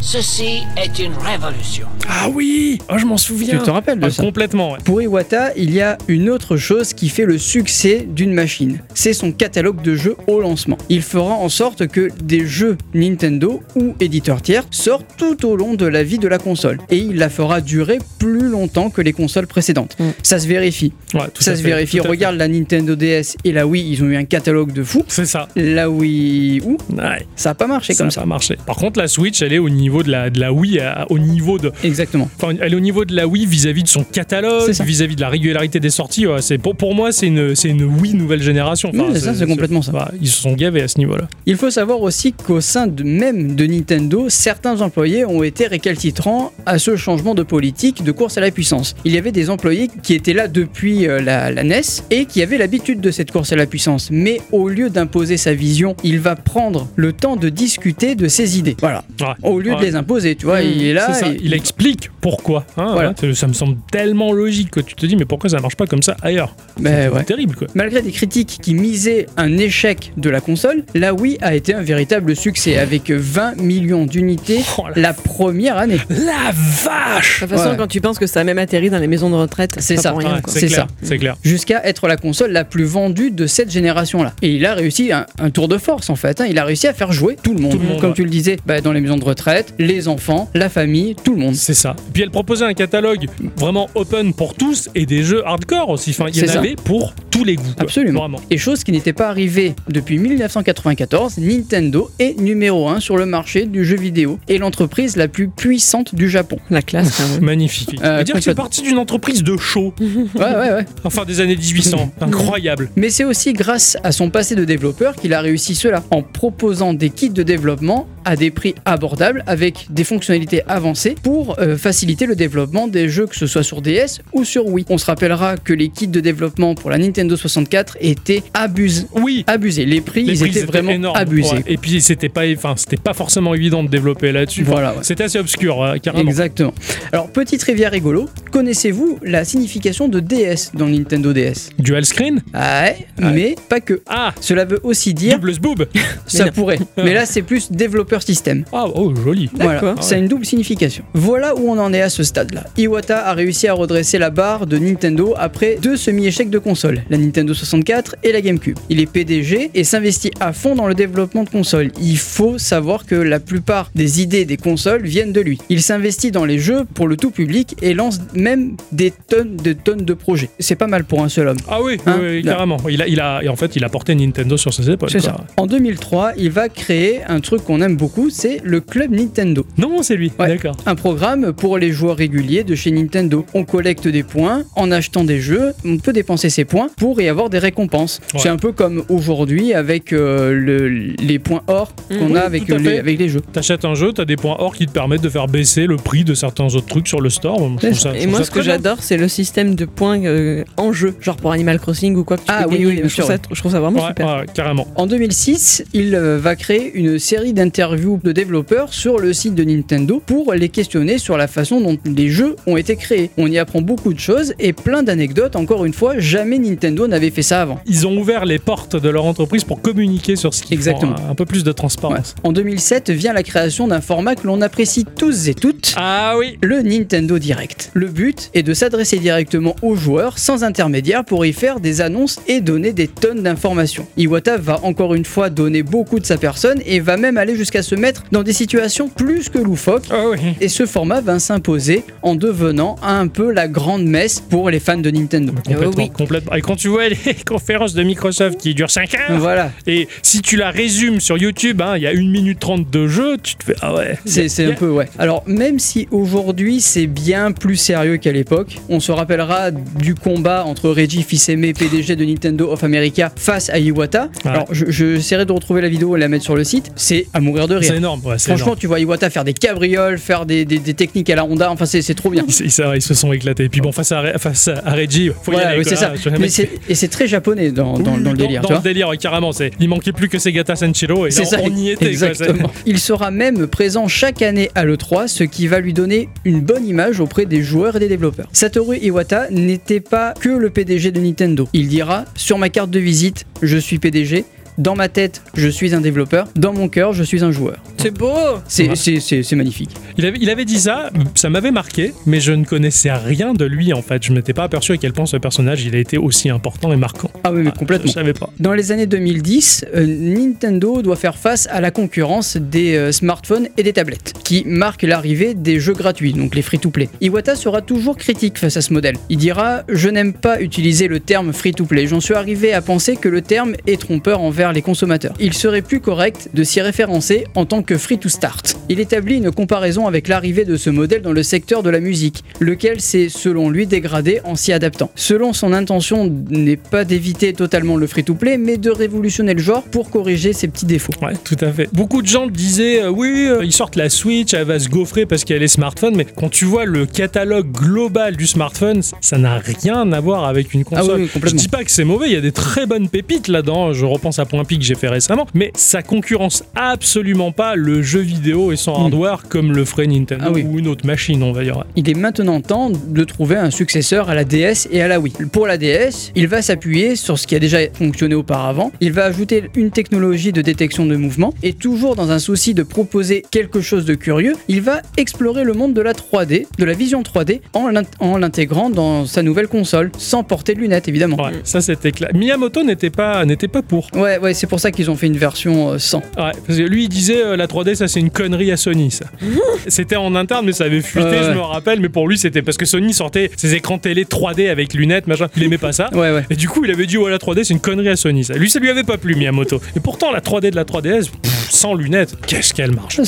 ceci est une révolution. Ah oui Oh, je m'en souviens. Tu te rappelles de Ah, ça Complètement, ouais. Pour Iwata, il y a une autre chose qui fait le succès d'une machine. C'est son catalogue de jeux au lancement. Il fera en sorte que des jeux Nintendo ou éditeurs tiers sortent tout au long de la vie de la console. Et il la fera durer plus longtemps que les consoles précédentes. Mm. Ça se vérifie. Ouais, tout Ça à se fait, vérifie. Regarde la Nintendo DS et la Wii, ils ont eu un catalogue de fou. C'est ça. La Wii U, Ouais. ça a pas marché Ça comme a ça. pas marché. Par contre, la Switch, elle est au niveau de la, de la Wii, à- au niveau de, Exactement. enfin, elle est au niveau de la Wii vis-à-vis de son catalogue, vis-à-vis de la régularité des sorties. ouais, c'est pour, pour moi, c'est une, une Wii nouvelle génération. Oui, c'est ça, c'est complètement ça. bah, ils se sont gavés à ce niveau-là. Il faut savoir aussi qu'au sein de même de Nintendo, certains employés ont été récalcitrants à ce changement de politique de course à la puissance. Il y avait des employés qui étaient là depuis euh, la, la NES et qui avaient l'habitude de cette course à la puissance. Mais au lieu d'imposer sa vision, il va prendre le temps de discuter de ses idées. Voilà. Ouais. Au lieu de les imposer, tu vois. Mmh, il est là. C'est ça, et- il explique pourquoi. hein, Voilà. hein, ça me semble tellement logique que tu te dis, mais pourquoi ça marche pas comme ça ailleurs Ben C'est ouais. terrible quoi. Malgré des critiques qui misaient un échec de la console, la Wii a été un véritable succès avec 20 millions d'unités Oh la, la première année. la vache De toute façon, Ouais. quand tu penses que ça a même atterri dans les maisons de retraite, C'est ça. Ouais. C'est ça. c'est clair. Jusqu'à être la console la plus vendue de cette génération-là. Et il a réussi un, un tour de force en fait. hein. Il a réussi à faire jouer tout le monde. Tout le monde, Comme ouais. tu le disais, bah, dans les maisons de retraite, les enfants, la famille, tout le monde. C'est ça. Puis elle proposait un catalogue vraiment open pour tous et des jeux hardcore aussi. Enfin, il y en ça. avait pour tous les goûts. quoi. Absolument. Vraiment. Et chose qui n'était pas arrivée depuis 1994, Nintendo est numéro 1 sur le marché du jeu vidéo et l'entreprise la plus puissante du Japon. La classe, même. Magnifique. Euh, dire que c'est parti d'une entreprise de show, Ouais, ouais, ouais. enfin des années 1800. Incroyable. Mais c'est aussi grâce à son passé de développeur qu'il a réussi cela, en proposant des kits de développement à des prix abordables avec des fonctionnalités avancées pour euh, faciliter le développement des jeux que ce soit sur DS ou sur Wii. On se rappellera que les kits de développement pour la Nintendo 64 étaient abusés. Oui. Abusés. Les prix, Les ils prix, étaient vraiment énorme. abusés. Ouais. Et puis c'était pas, enfin c'était pas forcément évident de développer là-dessus. Enfin, Voilà, ouais. C'était assez obscur, euh, carrément. Exactement. Alors, petit trivia rigolo, connaissez-vous la signification de DS dans Nintendo DS Dual screen? Ah ouais, mais pas que. Ah. Cela veut aussi dire, Double boob. ça pourrait, mais là c'est plus développeur système. Ah oh joli. Voilà, D'accord. ça a une double signification. Voilà où on en est à ce stade-là. Iwata a réussi à redresser la barre de Nintendo après deux semi-échecs de console, la Nintendo 64 et la GameCube. Il est PDG et s'investit à fond dans le développement de consoles. Il faut savoir que la plupart des idées des consoles viennent de lui. Il s'investit dans les jeux pour le tout public et lance même des tonnes de tonnes de projets. C'est pas mal pour un seul homme. Ah oui, Hein, oui, carrément. Il a, il a, et en fait, il a porté Nintendo sur ses épaules. C'est ça. En 2003, il va créer un truc qu'on aime beaucoup, c'est le Club Nintendo. Non, c'est lui. Ouais. D'accord. Un programme pour les joueurs réguliers de chez Nintendo. On collecte des points en achetant des jeux, on peut dépenser ces points pour y avoir des récompenses. Ouais. C'est un peu comme aujourd'hui avec euh, le- les points or qu'on Mhm, a avec, les, fait. avec les jeux. T'achètes un jeu, t'as des points or qui te permettent de faire baisser le prix de certains autres trucs sur le store. Moi, je trouve ça- je Et trouve moi, ça ce que j'adore, c'est le système de points euh, en jeu, genre pour Animal Crossing ou quoi que tu Ah oui, oui, bien je, trouve sûr, ça, je trouve ça vraiment Ouais, super. ouais, carrément. En 2006, il euh, va créer une série d'interviews de développeurs sur le site de Nintendo pour les questionner sur la façon dont les jeux ont été créés. On y apprend beaucoup de choses et plein d'anecdotes. Encore une fois, jamais Nintendo n'avait fait ça avant. Ils ont ouvert les portes de leur entreprise pour communiquer sur ce qu'ils font. Exactement. Un peu plus de Ouais. transparence. En 2007 vient la création d'un format que l'on apprécie tous et toutes. Ah oui. Le Nintendo Direct. Le but est de s'adresser directement aux joueurs sans intermédiaire pour y faire des annonces et donner des tonnes d'informations. Iwata va encore une fois donner beaucoup de sa personne et va même aller jusqu'à se mettre dans des situations plus que loufoques. Ah oui. Et ce format va s'imposer en devenant un peu la grande messe pour les fans de Nintendo. Complètement, oui. complètement. Tu vois les conférences de Microsoft qui durent 5 heures, Voilà, et si tu la résumes sur YouTube, hein, il y a 1 minute 30 de jeu, tu te fais Ah ouais. c'est c'est un peu ouais. Alors même si aujourd'hui c'est bien plus sérieux qu'à l'époque, on se rappellera du combat entre Reggie Fils-Aimé, PDG de Nintendo of America, face à Iwata. Ouais. Alors je- j'essaierai de retrouver la vidéo et la mettre sur le site. C'est à mourir de C'est rire. énorme, ouais, c'est Franchement, énorme. tu vois Iwata faire des cabrioles, faire des, des- des techniques à la Honda, enfin c'est c'est trop bien. Ils, se- ils sont éclatés. Et puis bon, face à, face à Reggie, faut y Voilà, aller. c'est ça. Ah, Mais c'est- et c'est très japonais dans, dans- dans le délire. Dans, tu le vois. délire, ouais, carrément. C'est, il manquait plus que Segata Senshiro et là, C'est ça, on y était. exactement. Il sera même présent chaque année à l'E3, ce qui va lui donner une bonne image auprès des joueurs et des développeurs. Satoru Iwata n'était pas que le PDG de Nintendo. Il dira Sur ma carte de visite, je suis PDG. Dans ma tête, je suis un développeur. Dans mon cœur, je suis un joueur. C'est beau C'est Ouais. c'est- c'est- c'est magnifique. Il avait, il avait dit ça, ça m'avait marqué, mais je ne connaissais rien de lui en fait. Je m'étais pas aperçu à quel point ce personnage il a été aussi important et marquant. Ah oui, mais Je complètement. savais pas. Dans les années 2010, euh, Nintendo doit faire face à la concurrence des euh, smartphones et des tablettes, qui marquent l'arrivée des jeux gratuits, donc les free-to-play. Iwata sera toujours critique face à ce modèle. Il dira Je n'aime pas utiliser le terme free-to-play. J'en suis arrivé à penser que le terme est trompeur envers les consommateurs. Il serait plus correct de s'y référencer en tant que free-to-start. Il établit une comparaison avec l'arrivée de ce modèle dans le secteur de la musique, lequel s'est selon lui dégradé en s'y adaptant. Selon son intention n'est pas d'éviter totalement le free-to-play, mais de révolutionner le genre pour corriger ses petits défauts. Ouais, tout à fait. Beaucoup de gens disaient euh, oui, euh, ils sortent la Switch, elle va se gaufrer parce a les smartphones, mais quand tu vois le catalogue global du smartphone, ça n'a rien à voir avec une console. Ah oui, oui, complètement. Je dis pas que c'est mauvais, il y a des très bonnes pépites là-dedans. Je repense à point Que j'ai fait récemment, mais ça concurrence absolument pas le jeu vidéo et son Mm. hardware comme le ferait Nintendo Ah oui. ou une autre machine, on va dire. Il est maintenant temps de trouver un successeur à la DS et à la Wii. Pour la DS, il va s'appuyer sur ce qui a déjà fonctionné auparavant. Il va ajouter une technologie de détection de mouvement et toujours dans un souci de proposer quelque chose de curieux, il va explorer le monde de la 3D, de la vision 3D, en l'int- en l'intégrant dans sa nouvelle console, sans porter de lunettes évidemment. Ouais, ça c'était clair. Miyamoto n'était pas, n'était pas pour. Ouais, ouais, c'est pour ça qu'ils ont fait une version euh, sans. Ouais, parce que lui il disait euh, la 3D ça c'est une connerie à Sony ça. c'était en interne mais ça avait fuité, Ouais, je me rappelle, mais pour lui c'était parce que Sony sortait ses écrans télé 3D avec lunettes, machin. Il aimait pas ça. Ouais, ouais. Et du coup, il avait dit, ouais, la 3D, c'est une connerie à Sony, ça. Lui, ça lui avait pas plu, Miyamoto. Et pourtant, la 3D de la 3DS, pff, sans lunettes, qu'est-ce qu'elle marche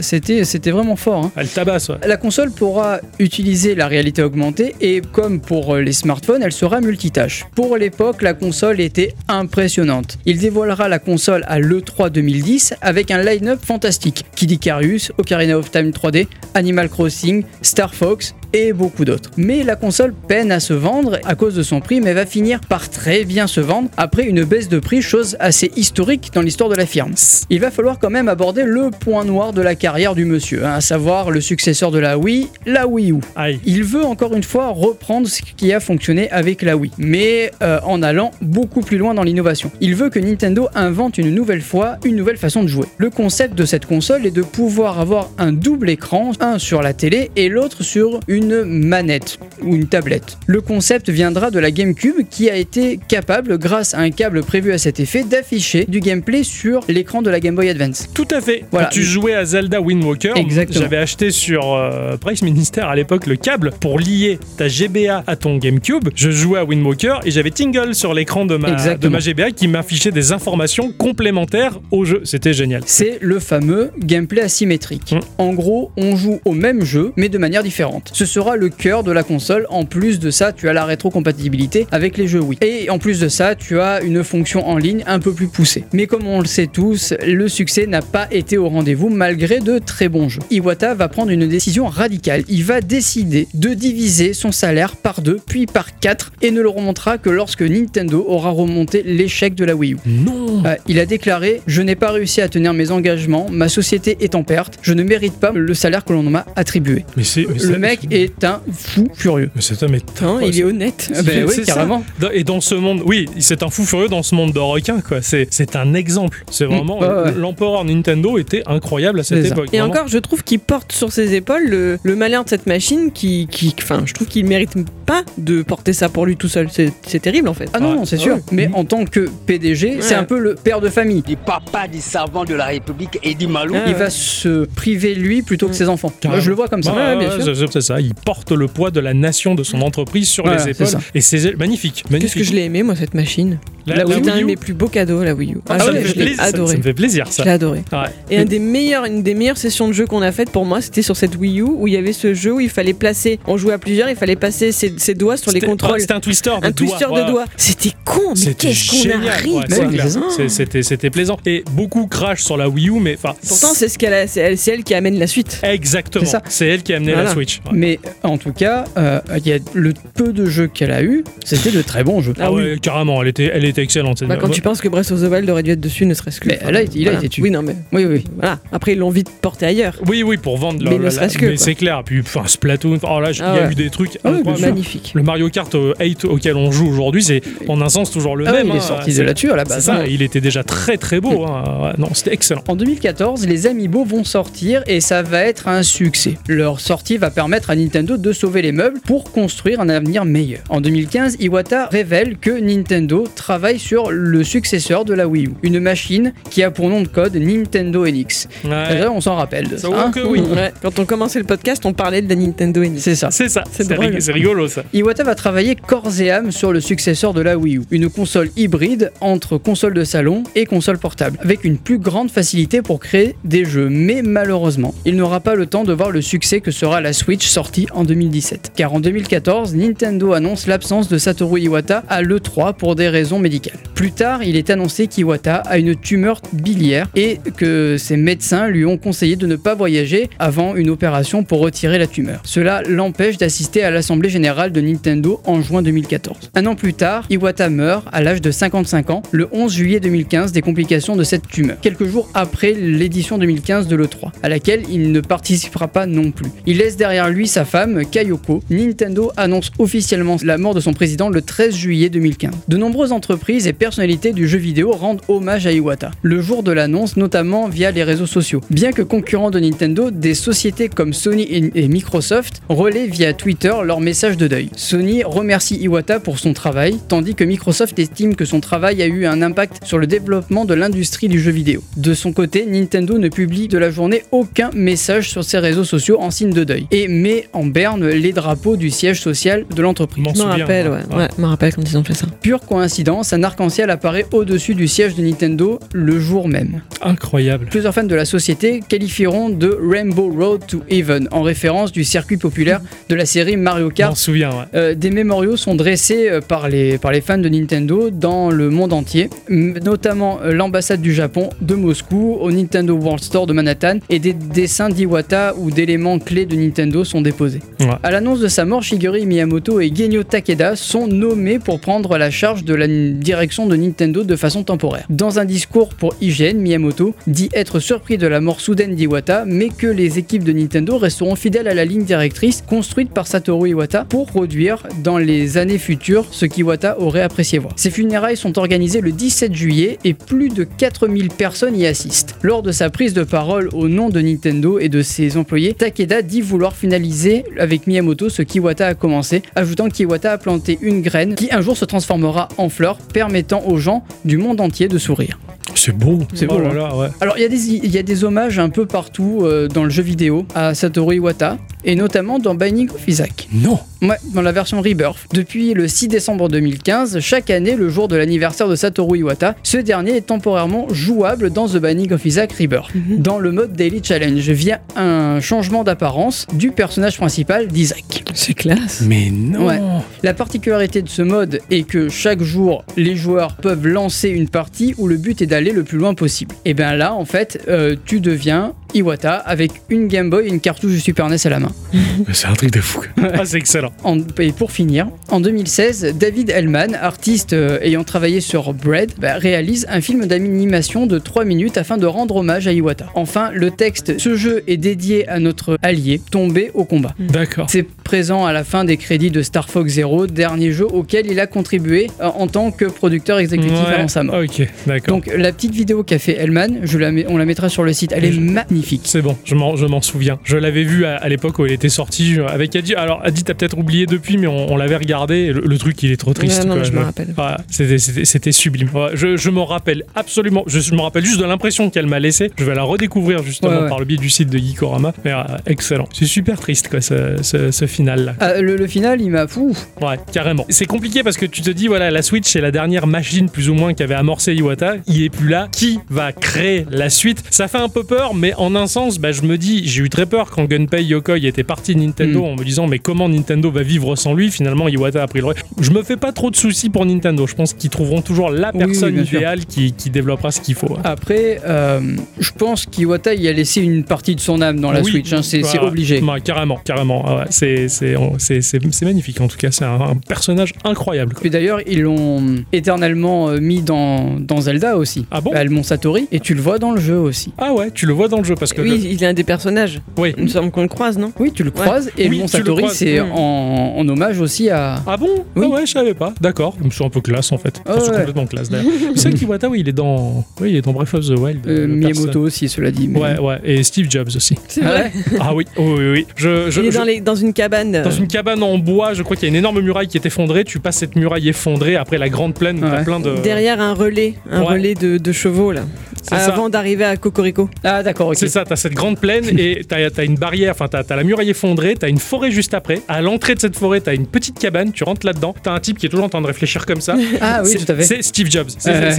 C'était c'était vraiment fort. hein. Elle tabasse, ouais. La console pourra utiliser la réalité augmentée et comme pour euh, les smartphones, elle sera multitâche. Pour l'époque, la console était impressionnante. Il la console à l'E3 2010 avec un line-up fantastique. Kid Icarus, Ocarina of Time 3D, Animal Crossing, Star Fox et beaucoup d'autres. Mais la console peine à se vendre à cause de son prix, mais va finir par très bien se vendre après une baisse de prix, chose assez historique dans l'histoire de la firme. Il va falloir quand même aborder le point noir de la carrière du monsieur, hein, à savoir le successeur de la Wii, la Wii U. Aïe. Il veut encore une fois reprendre ce qui a fonctionné avec la Wii, mais euh, en allant beaucoup plus loin dans l'innovation. Il veut que Nintendo invente une nouvelle fois une nouvelle façon de jouer. Le concept de cette console est de pouvoir avoir un double écran, un sur la télé et l'autre sur une manette ou une tablette. Le concept viendra de la GameCube qui a été capable, grâce à un câble prévu à cet effet, d'afficher du gameplay sur l'écran de la Game Boy Advance. Tout à fait. Voilà. Quand tu jouais à Zelda Wind Walker, j'avais acheté sur euh, Price Minister à l'époque le câble pour lier ta GBA à ton GameCube. Je jouais à Wind Walker et j'avais Tingle sur l'écran de ma, de Exactement. ma GBA qui m'affichait des informations complémentaires au jeu. C'était génial. C'est le fameux gameplay asymétrique. Mm. En gros, on joue au même jeu, mais de manière différente. Ce sera le cœur de la console. En plus de ça, tu as la rétrocompatibilité avec les jeux Wii. Et en plus de ça, tu as une fonction en ligne un peu plus poussée. Mais comme on le sait tous, le succès n'a pas été au rendez-vous malgré de très bons jeux. Iwata va prendre une décision radicale. Il va décider de diviser son salaire par deux, puis par quatre, et ne le remontera que lorsque Nintendo aura remonté l'échec de la Wii U. Non. Euh, il a déclaré Je n'ai pas réussi à tenir mes engagements, ma société est en perte, je ne mérite pas le salaire que l'on m'a attribué. Mais c'est. Le mec est un fou furieux. Mais cet homme est. Putain, il est honnête. Ah ben oui, C'est ça. carrément. Dans- Et dans ce monde, oui, c'est un fou furieux dans ce monde de requins, quoi. C'est c'est un exemple. C'est vraiment. Mm, ouais. L'empereur Nintendo était incroyable à cette ça. époque. Et vraiment. encore, je trouve qu'il porte sur ses épaules le, le malheur de cette machine qui, qui, enfin, je trouve qu'il mérite pas de porter ça pour lui tout seul. C'est c'est terrible en fait. Ah non, Ouais. non, c'est Ah sûr. ouais. Mais en tant que PDG, c'est un peu le père de famille. du papa du savant de la République et du Malou. Ah Il va se priver lui plutôt que Mm. ses enfants. Moi, je le vois comme ça. Ouais, Ouais, bien ouais, sûr. c'est- c'est ça. Il porte le poids de la nation de son entreprise sur Voilà, les c'est épaules. Et c'est magnifique. Qu'est-ce magnifique. que je l'ai aimé moi cette machine. La- La la Wii C'était un Wii de U. mes plus beaux cadeaux la Wii U. Ah, Ah, ça, je l'ai- je ça- adoré. ça me fait plaisir, Je ça. l'ai adoré. Ouais. Et un des meilleurs, une des meilleures sessions de jeu qu'on a faites pour moi, c'était sur cette Wii U où il y avait ce jeu où il fallait placer, on jouait à plusieurs, il fallait passer ses, ses doigts sur les contrôles. ouais, C'était un twister de un twister doigts, de ouais. doigts. C'était con, mais C'était qu'est-ce qu'on a ri. ouais, Mais c'est c'est. C'est- C'était plaisant. Et beaucoup crash sur la Wii U, mais enfin. Pourtant, c'est ce qu'elle c'est elle, c'est qui amène la suite. Exactement. C'est. C'est elle qui a amené la. Switch. Ouais. Mais en tout cas, euh, il y a le peu de jeux qu'elle a eu, c'était de très bons jeux. Ah, ouais, carrément, elle était, elle était excellente. Bah, quand tu penses que Breath of the Wild aurait dû être dessus, ne serait-ce que. Mais été- il a été dessus. Oui, non, mais Oui, oui. voilà. Après, ils l'ont vite porté ailleurs. Oui, oui, pour vendre. Mais la- ne serait-ce que, Mais c'est clair. Puis, enfin, Splatoon. Oh là, il Ah y a ouais. eu des trucs Ah oui, bien incroyables. sûr. Magnifique. Le Mario Kart euh, 8 auquel on joue aujourd'hui, c'est en un sens toujours le Ah oui, même. il est hein. sorti de C'est- là-dessus à la C'est base. ça, hein. il était déjà très très beau. hein. Non, c'était excellent. En 2014, les Amiibo vont sortir et ça va être un succès. Leur sortie va permettre à Nintendo de sauver les meubles pour construire un avenir meilleur. En 2015, Iwata révèle que Nintendo travaille sur le successeur de la Wii U, une machine qui a pour nom de code Nintendo NX. Ouais. On s'en rappelle de ça. Ça hein que oui. Ouais, Quand on commençait le podcast, on parlait de la Nintendo NX. C'est ça. C'est ça, c'est rigolo ça. Iwata va travailler corps et âme sur le successeur de la Wii U, une console hybride entre console de salon et console portable, avec une plus grande facilité pour créer des jeux. Mais malheureusement, il n'aura pas le temps de voir le succès que sera la Switch sortie en 2017. Car en 2014, Nintendo annonce l'absence de Satoru Iwata à l'E3 pour des raisons médicale. Plus tard, il est annoncé qu'Iwata a une tumeur biliaire et que ses médecins lui ont conseillé de ne pas voyager avant une opération pour retirer la tumeur. Cela l'empêche d'assister à l'Assemblée Générale de Nintendo en juin 2014. Un an plus tard, Iwata meurt à l'âge de 55 ans, le 11 juillet 2015, des complications de cette tumeur. Quelques jours après l'édition 2015 de l'E3, à laquelle il ne participera pas non plus. Il laisse derrière lui sa femme, Kayoko. Nintendo annonce officiellement la mort de son président le 13 juillet 2015. De nombreuses entreprises et personnalités du jeu vidéo rendent hommage à Iwata, le jour de l'annonce, notamment via les réseaux sociaux. Bien que concurrents de Nintendo, des sociétés comme Sony et, et Microsoft relaient via Twitter leur message de deuil. Sony remercie Iwata pour son travail, tandis que Microsoft estime que son travail a eu un impact sur le développement de l'industrie du jeu vidéo. De son côté, Nintendo ne publie de la journée aucun message sur ses réseaux sociaux en signe de deuil et met en berne les drapeaux du siège social de l'entreprise. M'en Je me souviens, rappelle, ouais. ouais. je me rappelle quand ils ont fait ça. Pure coïncidence, un arc-en-ciel apparaît au-dessus du siège de Nintendo le jour même. Incroyable. Plusieurs fans de la société qualifieront de Rainbow Road to Heaven en référence du circuit populaire de la série Mario M'en Kart. souviens, ouais. Euh, des mémoriaux sont dressés euh, par les, par les fans de Nintendo dans le monde entier, notamment euh, l'ambassade du Japon de Moscou, au Nintendo World Store de Manhattan, et des dessins d'Iwata ou d'éléments clés de Nintendo sont déposés. Ouais. À l'annonce de sa mort, Shigeru Miyamoto et Genyo Takeda sont nommés pour prendre la charge de la direction de Nintendo de façon temporaire. Dans un discours pour IGN, Miyamoto dit être surpris de la mort soudaine d'Iwata, mais que les équipes de Nintendo resteront fidèles à la ligne directrice construite par Satoru Iwata pour produire dans les années futures ce qu'Iwata aurait apprécié voir. Ces funérailles sont organisées le 17 juillet et plus de 4000 personnes y assistent. Lors de sa prise de parole au nom de Nintendo et de ses employés, Takeda dit vouloir finaliser avec Miyamoto ce qu'Iwata a commencé, ajoutant qu'Iwata a planté une graine qui un jour se transformera en fleur, permettant aux gens du monde entier de sourire. C'est beau. C'est Oh beau, là hein. là, ouais. Alors il y, a des- il y a des hommages un peu partout euh, dans le jeu vidéo à Satoru Iwata, et notamment dans Binding of Isaac. Non. Ouais, dans la version Rebirth. Depuis le 6 décembre 2015, chaque année, le jour de l'anniversaire de Satoru Iwata, ce dernier est temporairement jouable dans The Binding of Isaac Rebirth, dans le mode Daily Challenge, via un changement d'apparence du personnage principal d'Isaac. C'est classe. Mais non. Ouais. La particularité de ce mode est que chaque jour, les joueurs peuvent lancer une partie où le but est d'aller le plus loin possible. Et bien là, en fait, euh, tu deviens Iwata avec une Game Boy et une cartouche du Super NES à la main. C'est un truc de fou. Ah, c'est excellent. En- et pour finir, en 2016, David Hellman, artiste euh, ayant travaillé sur Bread, bah, réalise un film d'animation de 3 minutes afin de rendre hommage à Iwata. Enfin, le texte Ce jeu est dédié à notre allié tombé au combat. D'accord. C'est présent à la fin des crédits de Star Fox Zero, dernier jeu auquel il a contribué euh, en tant que producteur exécutif Ouais. avant sa mort. Ok, d'accord. Donc la petite vidéo qu'a fait Hellman, je la mets- on la mettra sur le site, elle est Je- magnifique. C'est bon, je m'en, je m'en souviens. Je l'avais vu à, à l'époque où il était sorti je- avec Adi. Alors, Adi, t'as peut-être oublié depuis, mais on, on l'avait regardé. Le, le truc, il est trop triste. Ouais, non, je me rappelle. Ouais, c'était, c'était, c'était sublime. Ouais, je je m'en rappelle absolument. Je, je me rappelle juste de l'impression qu'elle m'a laissé. Je vais la redécouvrir justement Ouais, ouais. par le biais du site de Geekorama. Mais euh, excellent. C'est super triste, quoi, ce, ce, ce final-là. Ah, le, le final, il m'a fou. Ouais, carrément. C'est compliqué parce que tu te dis, voilà, la Switch, c'est la dernière machine plus ou moins qui avait amorcé Iwata. Il est plus Qui va créer la suite? Ça fait un peu peur, mais en un sens, bah, je me dis, j'ai eu très peur quand Gunpei Yokoi était parti de Nintendo Mm. en me disant, mais comment Nintendo va vivre sans lui? Finalement, Iwata a pris le. Je me fais pas trop de soucis pour Nintendo. Je pense qu'ils trouveront toujours la Oui, oui, personne bien sûr. idéale qui, qui développera ce qu'il faut. Après, euh, je pense qu'Iwata y a laissé une partie de son âme dans la Oui. Switch, hein, c'est Ouais, obligé. ouais, carrément, carrément. Ah ouais, c'est, magnifique en tout cas. C'est un, un personnage incroyable. quoi. Et d'ailleurs, ils l'ont éternellement euh, mis dans, dans Zelda aussi. Ah bon Bah, le Mont Satori, et tu le vois dans le jeu aussi. Ah ouais, tu le vois dans le jeu parce que. Oui, le- il est un des personnages. Oui. Il me semble qu'on le croise, non Oui, tu le croises, et Oui, le Mont Satori, c'est Mm. en, en hommage aussi à. Ah bon Oui. Ah ouais, je savais pas. D'accord. C'est un peu classe en fait. Ah Enfin, c'est ouais. complètement classe d'ailleurs. C'est qu'Iwata, oui, il est dans. Oui, il est dans Breath of the Wild. euh, le Miyamoto aussi, cela dit. mais- Ouais, ouais. Et Steve Jobs aussi. C'est Ah vrai. ouais Ah oui, oh, oui, oui. Je, je- il est je- dans, les- dans une cabane. euh, dans une cabane en bois, je crois qu'il y a une énorme muraille qui est effondrée. Tu passes cette muraille effondrée après la grande plaine Ouais. plein de. Derrière un relais, un Ouais. relais de, de chevaux là. Avant d'arriver à Cocorico. Ah, d'accord, ok. C'est ça, t'as cette grande plaine et t'as as une barrière, enfin t'as as la muraille effondrée, t'as une forêt juste après. À l'entrée de cette forêt, t'as une petite cabane, tu rentres là-dedans, t'as un type qui est toujours en train de réfléchir comme ça. Ah oui, tout à fait. C'est Steve Jobs.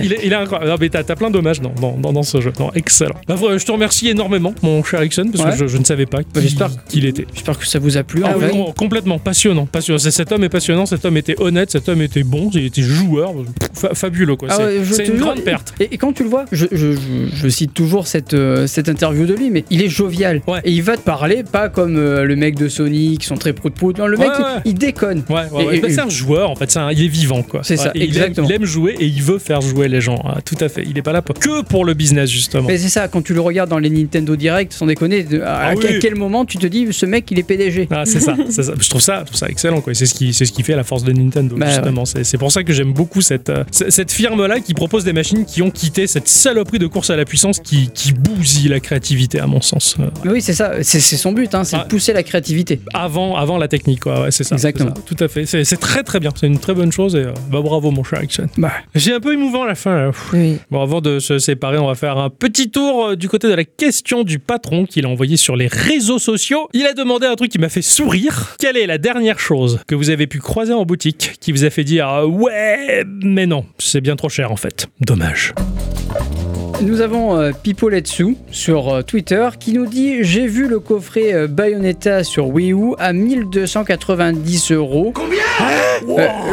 Il, est, il est incroyable. Non, mais t'as t'as plein d'hommages dans, dans, dans, dans ce jeu. Non, excellent. Bah, voilà, je te remercie énormément, mon cher Ixon, parce Ouais. que je, je ne savais pas qui- Bah, j'espère. qui il était. J'espère que ça vous a plu. Ah en oui, Complètement passionnant, passionnant. C'est- Cet homme est passionnant, cet homme était honnête, cet homme était bon, il était joueur, Fa- fabuleux quoi. Ah C'est ouais, une grande perte. Et, et quand tu le vois, je, je- je- je cite toujours cette, euh, cette interview de lui, mais il est jovial. Ouais. Et il va te parler, pas comme euh, le mec de Sony qui sont très prout-prout. Non, le mec, Ouais, il- ouais. il, déconne. Et- et- c'est un joueur en fait, c'est un- il est vivant quoi. C'est ça, il aime- exactement. Il aime, jouer et il veut faire jouer les gens. Ah, tout à fait. Il est pas là pour- que pour le business justement. Mais c'est ça, quand tu le regardes dans les Nintendo Direct, sans déconner, à, Ah à quel moment tu te dis ce mec il est PDG Ah, c'est ça. Je trouve ça, je trouve ça excellent. quoi. C'est ce qui, c'est ce qui fait la force de Nintendo. Bah, justement, c'est, c'est pour ça que j'aime beaucoup cette, euh, cette firme-là qui propose des machines qui ont quitté cette saloperie de course à la puissance qui, qui bousille la créativité, à mon sens. Oui, c'est ça, c'est son but, hein, c'est Ah. de pousser la créativité. avant, avant la technique, quoi. Ouais, c'est ça. Exactement. ça. Tout à fait. C'est, très très bien. C'est une très bonne chose et euh, bah, bravo mon cher Action. Bah. J'ai un peu émouvant à la fin. là. Oui. Bon, avant de se séparer, on va faire un petit tour euh, du côté de la question du patron qu'il a envoyé sur les réseaux sociaux. Il a demandé un truc qui m'a fait sourire. Quelle est la dernière chose que vous avez pu croiser en boutique qui vous a fait dire ah, ouais, mais non, c'est bien trop cher en fait. Dommage. Thank you. Nous avons euh, Pipo Letsu sur euh, Twitter qui nous dit J'ai vu le coffret euh, Bayonetta sur Wii U à 1290 euros. Combien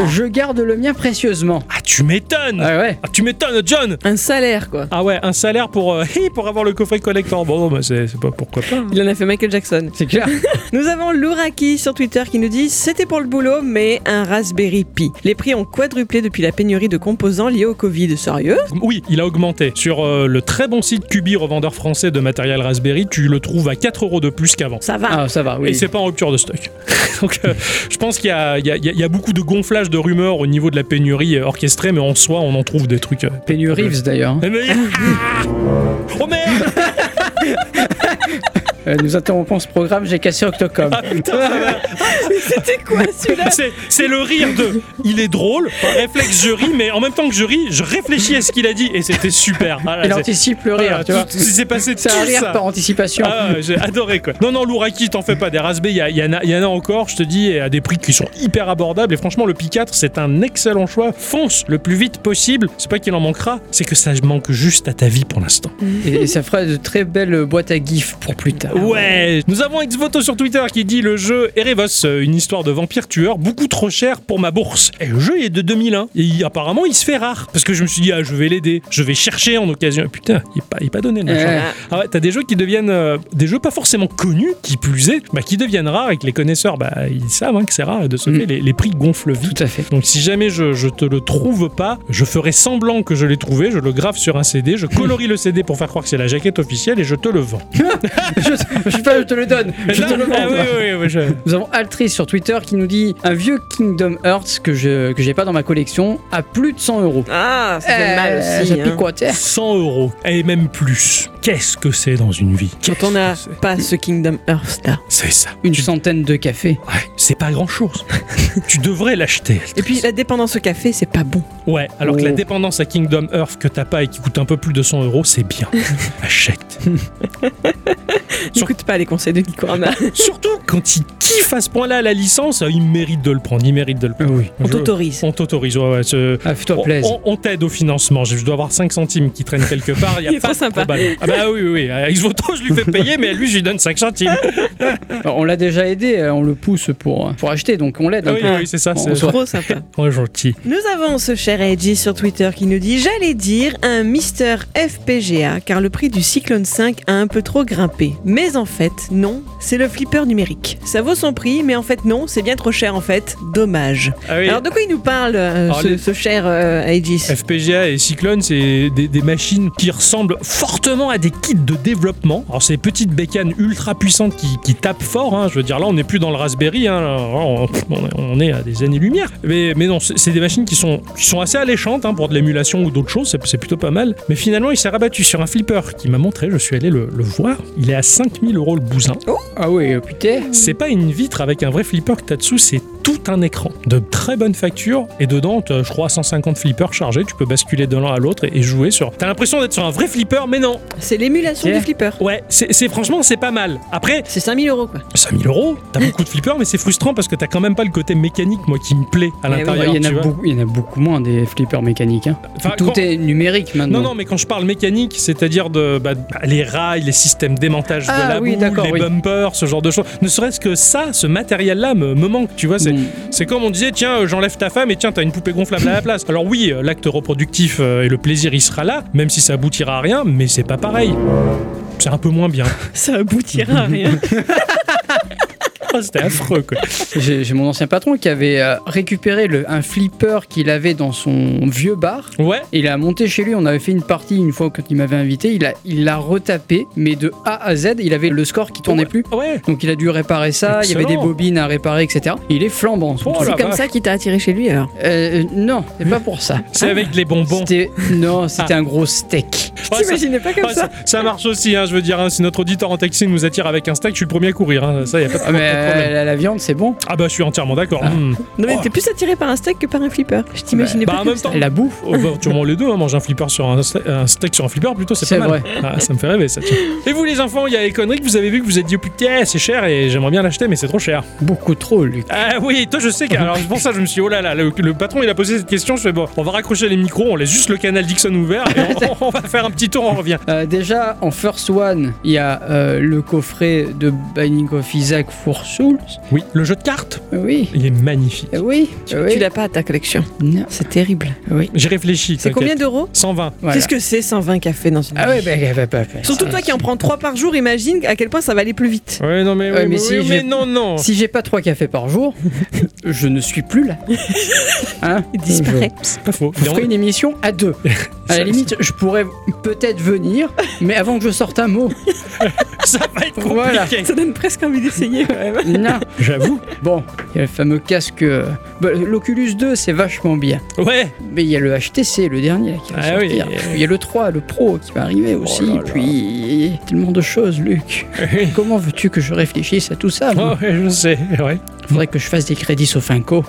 Je garde le mien précieusement. Ah, tu m'étonnes Ah ouais Ah, tu m'étonnes, John Un salaire, quoi. Ah ouais, un salaire pour, euh, pour avoir le coffret collector. Bon, bah, c'est c'est pas pourquoi pas. hein. Il en a fait Michael Jackson. C'est clair. Nous avons Louraki sur Twitter qui nous dit C'était pour le boulot, mais un Raspberry Pi. Les prix ont quadruplé depuis la pénurie de composants liés au Covid. Sérieux? Oui, il a augmenté. Sur euh, le très bon site Cubi, revendeur français de matériel Raspberry, tu le trouves à 4 euros de plus qu'avant. Ça va. Ah, ça va, oui. Et c'est pas en rupture de stock. Donc euh, je pense qu'il y a, il y a- il y a beaucoup de gonflage de rumeurs au niveau de la pénurie euh, orchestrée, mais en soi, on en trouve des trucs. euh. Penny Reeves d'ailleurs. Eh, mais- Ah Oh merde Euh, nous interrompons ce programme, j'ai cassé Octocom. Ah, putain. C'était quoi celui-là? C'est- C'est le rire de. Il est drôle, par réflexe je ris, mais en même temps que je ris, je réfléchis à ce qu'il a dit et c'était super. Voilà, Il c'est- anticipe le rire, voilà, tu vois. tout- C'est passé C'est un tout rire ça. par anticipation. Ah, ouais, j'ai adoré quoi. Non, non, l'Ouraki, t'en fais pas. Des Raspberry, il y, en a- il y en a encore, je te dis, à des prix qui sont hyper abordables. Et franchement, le Pi 4, c'est un excellent choix. Fonce le plus vite possible. C'est pas qu'il en manquera, c'est que ça manque juste à ta vie pour l'instant. Et, et ça fera de très belles boîtes à gifs pour plus tard. Ouais, nous avons Xvoto sur Twitter qui dit le jeu Erebos, euh, une histoire de vampire tueur, beaucoup trop cher pour ma bourse. Et le jeu est de 2001 et il- apparemment il se fait rare parce que je me suis dit ah je vais l'aider, je vais chercher en occasion. Putain, il est pas, il est pas donné le machin. Ah ouais, t'as des jeux qui deviennent euh, des jeux pas forcément connus, qui plus est, bah, qui deviennent rares et que les connaisseurs bah ils savent hein, que c'est rare et de ce Mm. fait les, les prix gonflent vite. Tout à fait. Donc si jamais je, je te le trouve pas, je ferai semblant que je l'ai trouvé, je le grave sur un CD, je colorie le CD pour faire croire que c'est la jaquette officielle et je te le vends. je, je sais pas, je te le donne. Je te le vends. Ah oui, oui, oui, je- Nous avons Altrice sur Twitter qui nous dit un vieux Kingdom Hearts que je que j'ai pas dans ma collection à plus de 100 euros. Ah, ça fait Euh, mal aussi. Ça hein. picote. 100 euros et même plus. Qu'est-ce que c'est dans une vie Quand on n'a pas ce Kingdom Hearts là. C'est ça. Une centaine de cafés. Ouais, c'est pas grand chose. tu devrais l'acheter. Et puis la dépendance au café, c'est pas bon. Ouais, alors que la dépendance à Kingdom Earth que t'as pas et qui coûte un peu plus de 100 euros, c'est bien. Achète. N'écoute pas les conseils de Gikorama. Surtout quand il kiffe à ce point-là la licence, il mérite de le prendre. Il mérite de le prendre. Oui. On Je- t'autorise. On t'autorise, ouais, ouais. ce- Ah, fais-toi on- plaisir. On, on t'aide au financement. Je dois avoir 5 centimes qui traînent quelque part. Y a Il est pas trop sympa. Ah bah oui, oui, oui. Xvoto, je lui fais payer, mais à lui, je lui donne 5 centimes. On l'a déjà aidé, euh, on le pousse pour, pour acheter, donc on l'aide oui, peu. oui, c'est ça. C'est soit- Trop sympa. Ouais, gentil. Nous avons ce cher Edgy sur Twitter qui nous dit J'allais dire un Mister FPGA car le prix du Cyclone 5 a un peu trop grimpé. Mais en fait, non, c'est le flipper numérique. Ça vaut son prix, mais en fait, non, c'est bien trop cher en fait. Dommage. Ah oui. Alors de quoi il nous parle, euh, Alors, ce, les- ce cher euh, Aegis FPGA et Cyclone, c'est des, des machines qui ressemblent fortement à des kits de développement. Alors, c'est des petites bécanes ultra puissantes qui, qui tapent fort. hein. Je veux dire, là, on n'est plus dans le Raspberry. hein. On, est à des années-lumière. Mais, mais non, c'est des machines qui sont, qui sont assez alléchantes hein, pour de l'émulation ou d'autres choses. C'est plutôt pas mal. Mais finalement, il s'est rabattu sur un flipper qui m'a montré. Je suis allé le, le voir. Il est à 5000 euros le bousin. Ah oui, euh, putain. C'est pas une vitre avec un vrai flipper que t'as dessous, c'est tout un écran de très bonne facture et dedans je crois 150 flippers chargés, tu peux basculer de l'un à l'autre et, jouer sur. T'as l'impression d'être sur un vrai flipper, mais non. C'est l'émulation du flipper. Ouais, c'est franchement c'est pas mal. Après. C'est 5000 euros quoi. 5000 euros, t'as beaucoup de flippers, mais c'est frustrant parce que t'as quand même pas le côté mécanique, moi, qui me plaît à l'intérieur. il, y en a beaucoup, il y en a beaucoup moins des flippers mécaniques. hein. Enfin, Tout quand- est numérique maintenant. Non, non, mais quand je parle mécanique, c'est-à-dire de. Bah, les rails, les systèmes d'aimantage de Ah la oui, les oui. bumpers, ce genre de choses. Ne serait-ce que ça, ce matériel-là me, me manque, tu vois. C'est. C'est comme on disait, tiens, euh, j'enlève ta femme et tiens, t'as une poupée gonflable à la place. Alors oui, euh, l'acte reproductif euh, et le plaisir, il sera là, même si ça aboutira à rien, mais c'est pas pareil. C'est un peu moins bien. Ça aboutira à rien. Oh, C'était affreux, quoi. J'ai mon ancien patron qui avait euh, récupéré le, un flipper qu'il avait dans son vieux bar. Ouais. Il a monté chez lui, on avait fait une partie une fois quand il m'avait invité, il l'a il retapé, mais de A à Z, il avait le score qui tournait plus. Ouais. Donc il a dû réparer ça, il y avait des bobines à réparer, etc. Il est flambant. Oh C'est comme ça qu'il t'a attiré chez lui alors. Euh, non, c'est pas pour ça. C'est avec les bonbons. Non, c'était un gros steak. Ouais, ça- T'imaginais pas comme ouais, ça ça, ça marche aussi, hein, je veux dire, hein, si notre auditeur en taxi nous attire avec un steak, je suis le premier à courir, hein, ça y a pas de, Ah, mais problème. la, la viande, c'est bon. Ah bah je suis entièrement d'accord. Hmm. Non mais Oh. t'es plus attiré par un steak que par un flipper. Je t'imaginais Bah, pas en comme même temps, La bouffe. Oh, bah, tu les deux, hein, manger un flipper sur un, ste- un steak sur un flipper, plutôt c'est pas mal. vrai. Ah, ça me fait rêver ça. tiens. Et vous les enfants, il y a les conneries que vous avez vu que vous êtes dit oh putain c'est cher et j'aimerais bien l'acheter mais c'est trop cher. Beaucoup trop, Luc. Ah oui, toi je sais que alors pour ça je me suis dit, oh là là, le, le patron il a posé cette question, je fais bon, on va raccrocher les micros, on laisse juste le canal Dixon ouvert et on, on va faire un petit tour, on revient. Euh, déjà, en First One, il y a euh, le coffret de Binding of Isaac for Souls. Oui, le jeu de cartes, Oui, il est magnifique. oui, Tu, oui. tu l'as pas à ta collection. Non, C'est terrible. oui. J'ai réfléchi. C'est combien d'euros 120. Voilà. Qu'est-ce que c'est 120 cafés dans une Ah ouais, bah, bah, bah, bah, Surtout toi qui en prends 3 par jour, imagine à quel point ça va aller plus vite. Ouais, non mais, Ouais, oui, mais mais, si oui, j'ai- mais non, non. Si j'ai pas trois cafés par jour, je ne suis plus là. Hein Il disparaît. C'est pas faux. Je ferai une émission à deux. À la limite, je pourrais peut-être venir, mais avant que je sorte un mot. Ça va être compliqué. Voilà. Ça donne presque envie d'essayer. Non. J'avoue. Bon, il y a le fameux casque. euh, bah, L'Oculus 2, c'est vachement bien. Ouais. Mais il y a le HTC, le dernier, là, qui va Ah oui. sortir. Puis Il y a le 3, le Pro, qui va arriver aussi. là là. Puis tellement de choses, Luc. Comment veux-tu que je réfléchisse à tout ça Oh, moi ouais, je sais. Ouais. Faudrait que je fasse des crédits Sofinco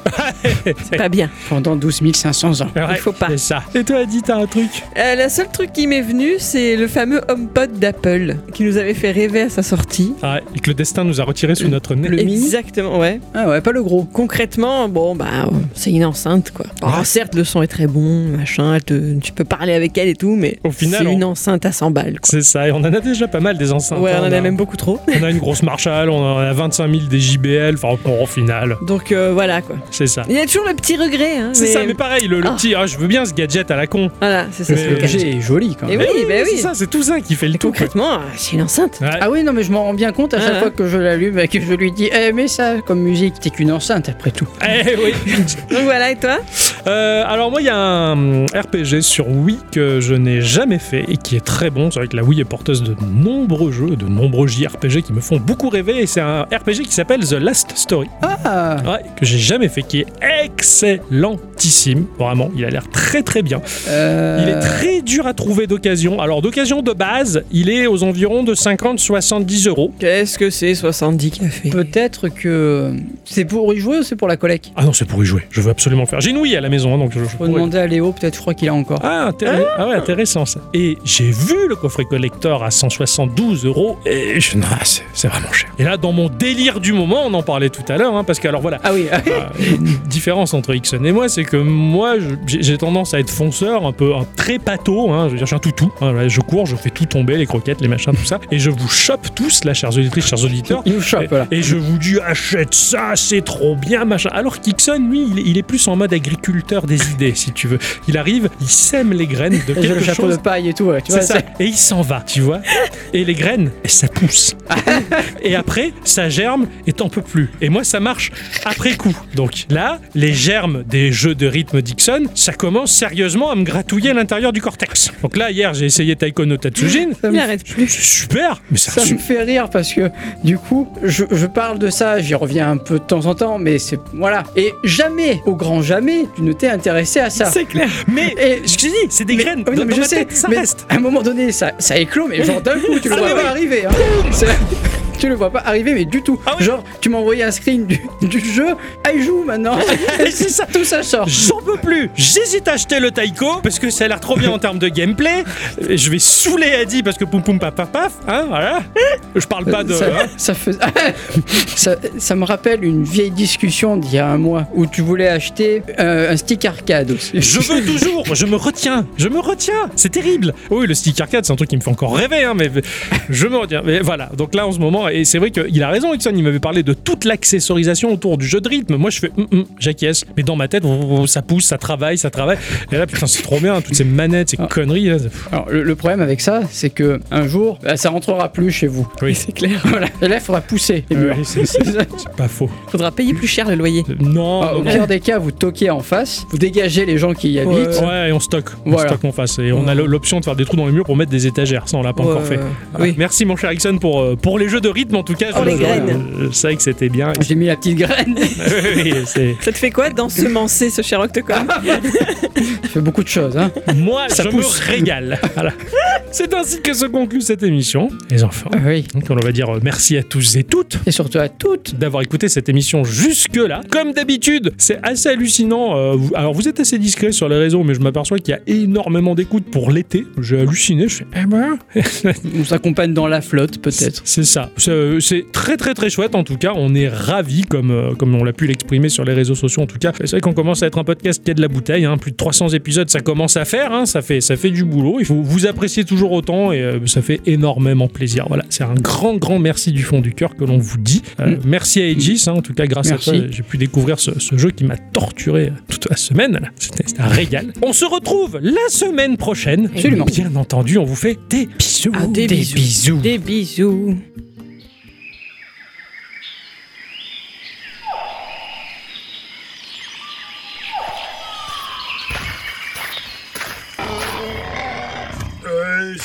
C'est pas bien. pendant 12 500 ans. Ouais, faut pas. C'est ça. Et toi, Adi, t'as un truc? Euh, la seule truc qui m'est venu, c'est le fameux HomePod d'Apple qui nous avait fait rêver à sa sortie. Ah, et que le destin nous a retiré sous notre nez. Le mini Exactement, ouais. Ah ouais, pas le gros. Concrètement, bon, bah, c'est une enceinte, quoi. Alors, certes, le son est très bon, machin, te- tu peux parler avec elle et tout, mais Au final, c'est on- une enceinte à 100 balles, quoi. C'est ça, et on en a déjà pas mal des enceintes. Ouais, hein. on en a même beaucoup trop. On a une grosse Marshall, on en a 25 000 des JBL, enfin au final, Donc euh, voilà, quoi. c'est ça. Il y a toujours le petit regret, hein. C'est ça, mais pareil, le, le Ah. petit, ah, je veux bien ce gadget à la con. Voilà, c'est ça, Mais- c'est Le gadget est joli quand Et même. oui, bah C'est oui. ça, c'est tout ça qui fait le tout. Concrètement, euh, c'est une enceinte. Ouais. Ah oui, non, mais je m'en rends bien compte à chaque Ah. fois que je l'allume et que je lui dis Eh, mais ça, comme musique, t'es qu'une enceinte après tout. Eh oui. Donc voilà, et toi? Euh, alors moi, il y a un RPG sur Wii que je n'ai jamais fait et qui est très bon. C'est vrai que la Wii est porteuse de nombreux jeux, de nombreux JRPG qui me font beaucoup rêver. Et c'est un RPG qui s'appelle The Last Story, Ah ouais, que j'ai jamais fait, qui est excellentissime. Vraiment, il a l'air très très bien. euh, Il est très dur à trouver d'occasion. Alors d'occasion de base, il est aux environs de 50-70 euros. Qu'est-ce que c'est 70 cafés? Peut-être que c'est pour y jouer ou c'est pour la collecte? Ah non, c'est pour y jouer. Je veux absolument le faire. J'ai une Wii à la maison, hein, donc je, je Faut pourrais- demander à Léo, peut-être, je crois qu'il a encore. Ah, intér- ah ouais, intéressant ça. Et j'ai vu le coffret collector à 172 euros et je... ah, c'est vraiment cher. Et là, dans mon délire du moment, on en parlait tout à l'heure, hein, parce que alors voilà, Ah oui, différence entre Ixon et moi, c'est que moi, j'ai tendance à être fonceur, un peu un très pâteau. Hein, je veux dire, je suis un toutou. Hein, je cours, je fais tout tomber, les croquettes, les machins, tout ça, et je vous chope tous, là, chers auditrices, chers auditeurs. il nous chope, Et, voilà. et je vous dis, achète ça, c'est trop bien, machin. Alors qu'Ixon, lui, il est, il est plus en mode agriculteur des idées, si tu veux. Il arrive, il sème les graines de J'ai le quelque chapeau chose. de paille et tout, ouais, tu C'est vois. ça. c'est- Et il s'en va, tu vois. Et les graines, et ça pousse. et après, ça germe et t'en peux plus. Et moi, ça marche après coup. Donc là, les germes des jeux de rythme Dixon, ça commence sérieusement à me gratouiller à l'intérieur du cortex. Donc là, hier, j'ai essayé Taiko no Tatsujin. Ça Il me- arrête plus. C'est super, mais ça, Ça me fait rire parce que du coup, je, je parle de ça, j'y reviens un peu de temps en temps, mais c'est voilà. Et jamais, au grand jamais, tu ne t'es intéressé à ça. C'est clair. Mais Et je te dis, c'est des mais- graines. oui, non, dans mais dans je ma sais, tête, ça mais reste. à un moment donné, ça, ça éclot, mais genre d'un coup, tu le Ah vois oui, pas oui. arriver. hein. Tu le vois pas arriver, mais du tout. Ah oui Genre, tu m'as envoyé un screen du, du jeu, il joue maintenant. C'est ça. Tout ça sort. J'en peux plus J'hésite à acheter le Taiko parce que ça a l'air trop bien en termes de gameplay. Je vais saouler Adi parce que poum poum paf paf paf, hein, voilà. Je parle pas de... ça, hein. ça, ça me rappelle une vieille discussion d'il y a un mois où tu voulais acheter euh, un stick arcade aussi. Je veux toujours, je me retiens, je me retiens, c'est terrible. Oui, le stick arcade, c'est un truc qui me fait encore rêver, hein, mais je me retiens. Mais voilà, donc là en ce moment, et c'est vrai qu'il a raison, Ixon, il m'avait parlé de toute l'accessorisation autour du jeu de rythme. Moi, je fais, hum, hum, j'acquiesce, mais dans ma tête, ça pousse, ça travaille, ça travaille. Et là, putain, c'est trop bien, toutes ces manettes, ces Ah. conneries. Là. Alors, le, le problème avec ça, c'est que un jour, bah, ça rentrera plus chez vous. Oui, c'est clair. Voilà. Et là, il faudra pousser c'est c'est- c'est pas faux. Faudra payer plus cher le loyer. Non, Ah, non, au non. pire des cas, vous toquez en face, vous dégagez les gens qui y habitent. Ouais, et on stocke. On stocke en face. Et on a l'option de faire des trous dans les murs pour mettre des étagères. Ça, on l'a pas Ouais, encore fait. ouais. Voilà. Oui. Merci, mon cher Ixon, pour, euh, pour les jeux de rythme, en tout cas. Oh, les Je- graines. Je savais que c'était bien. J'ai mis la petite graine. Oui, Ça te fait quoi d'ensemencer ce cher Octocom Ça fait beaucoup de choses. Hein. Moi, Ça je pousse. me régale. Voilà. C'est ainsi que se conclut cette émission, les enfants. Ah oui. Donc, on va dire euh, merci à tous et toutes Et surtout à toutes. d'avoir écouté cette émission jusque-là. Comme d'habitude, c'est assez hallucinant. euh, vous- alors, vous êtes assez discret sur les réseaux, mais je m'aperçois qu'il y a énormément d'écoutes pour l'été. J'ai halluciné. Je fais, eh ben, On s'accompagne dans la flotte, peut-être. C'est ça. C'est euh, c'est très très très chouette en tout cas. On est ravis comme, euh, comme on l'a pu l'exprimer sur les réseaux sociaux en tout cas. C'est vrai qu'on commence à être un podcast qui a de la bouteille. hein. Plus de 300 épisodes, ça commence à faire. hein. Ça, fait, ça fait du boulot. Il faut vous apprécier toujours autant et euh, ça fait énormément plaisir. Voilà, c'est un grand grand merci du fond du cœur que l'on vous dit. Euh, Mm. Merci à Aegis. hein. En tout cas, grâce Merci. à toi, j'ai pu découvrir ce, ce jeu qui m'a torturé toute la semaine. C'était un régal. On se retrouve la semaine prochaine. Absolument. Bien entendu, on vous fait des bisous. Ah, des bisous. bisous. Des bisous.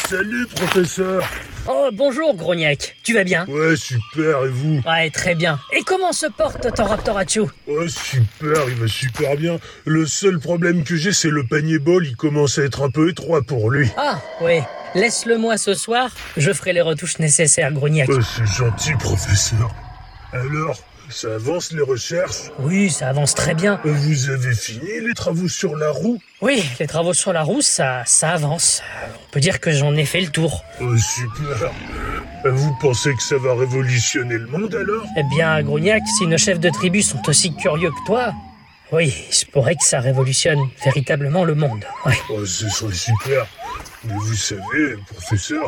Salut, professeur. Oh, bonjour, Grognac. Tu vas bien? Ouais, super, et vous? Ouais, très bien. Et comment se porte ton Raptorachu Ouais, super, il va super bien. Le seul problème que j'ai, c'est le panier bol, il commence à être un peu étroit pour lui. Ah, oui. Laisse-le moi ce soir. Je ferai les retouches nécessaires, Grognac. C'est gentil, professeur. Alors, ça avance les recherches Oui, ça avance très bien. Euh, Vous avez fini les travaux sur la roue Oui, les travaux sur la roue, ça, ça avance. On peut dire que j'en ai fait le tour. Oh, super. Euh, Vous pensez que ça va révolutionner le monde alors? Eh bien, Grognac, si nos chefs de tribu sont aussi curieux que toi, oui, il se pourrait que ça révolutionne véritablement le monde. Ouais. Oh, ce serait super. Mais vous savez, professeur,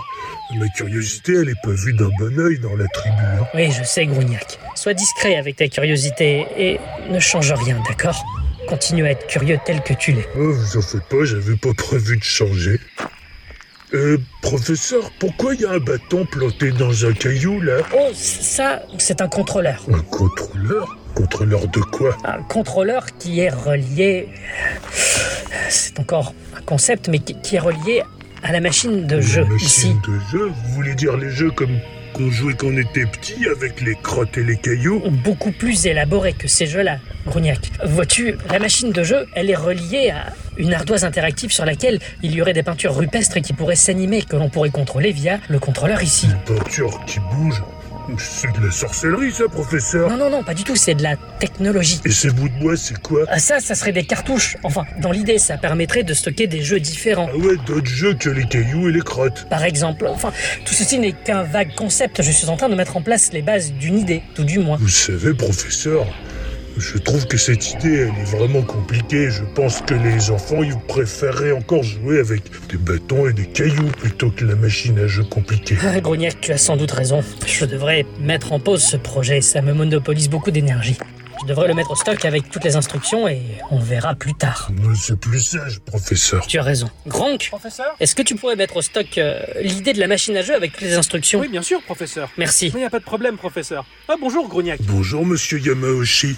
ma curiosité, elle est pas vue d'un bon œil dans la tribu. hein. Oui, je sais, Grognac. Sois discret avec ta curiosité et ne change rien, d'accord? Continue à être curieux tel que tu l'es. Oh, vous en faites pas, j'avais pas prévu de changer. Euh, professeur, pourquoi il y a un bâton planté dans un caillou là? Oh, ça, c'est un contrôleur. Un contrôleur? Contrôleur de quoi? Un contrôleur qui est relié. C'est encore un concept, mais qui, est relié à la machine de jeu Une ici. machine de jeu? Vous voulez dire les jeux comme qu'on jouait quand on était petit avec les crottes et les cailloux Beaucoup plus élaboré que ces jeux-là, Grognac. Vois-tu, la machine de jeu, elle est reliée à une ardoise interactive sur laquelle il y aurait des peintures rupestres qui pourraient s'animer, que l'on pourrait contrôler via le contrôleur ici. Une peinture qui bouge C'est de la sorcellerie ça, professeur Non, non, non, pas du tout, c'est de la technologie. Et ces bouts de bois, c'est quoi? Ah, Ça, ça serait des cartouches. Enfin, dans l'idée, ça permettrait de stocker des jeux différents. Ah ouais, d'autres jeux que les cailloux et les crottes. Par exemple, enfin, tout ceci n'est qu'un vague concept. Je suis en train de mettre en place les bases d'une idée, tout du moins. Vous savez, professeur, je trouve que cette idée, elle est vraiment compliquée. Je pense que les enfants, ils préféreraient encore jouer avec des bâtons et des cailloux plutôt que la machine à jeu compliquée. Ah, Grognac, tu as sans doute raison. Je devrais mettre en pause ce projet. Ça me monopolise beaucoup d'énergie. Je devrais le mettre au stock avec toutes les instructions et on verra plus tard. C'est plus sage, professeur. Tu as raison. Gronk, Professeur est-ce que tu pourrais mettre au stock euh, l'idée de la machine à jeu avec toutes les instructions? Oui, bien sûr, professeur. Merci. Il n'y a pas de problème, professeur. Ah, bonjour, Grognac. Bonjour, monsieur Yamaoshi.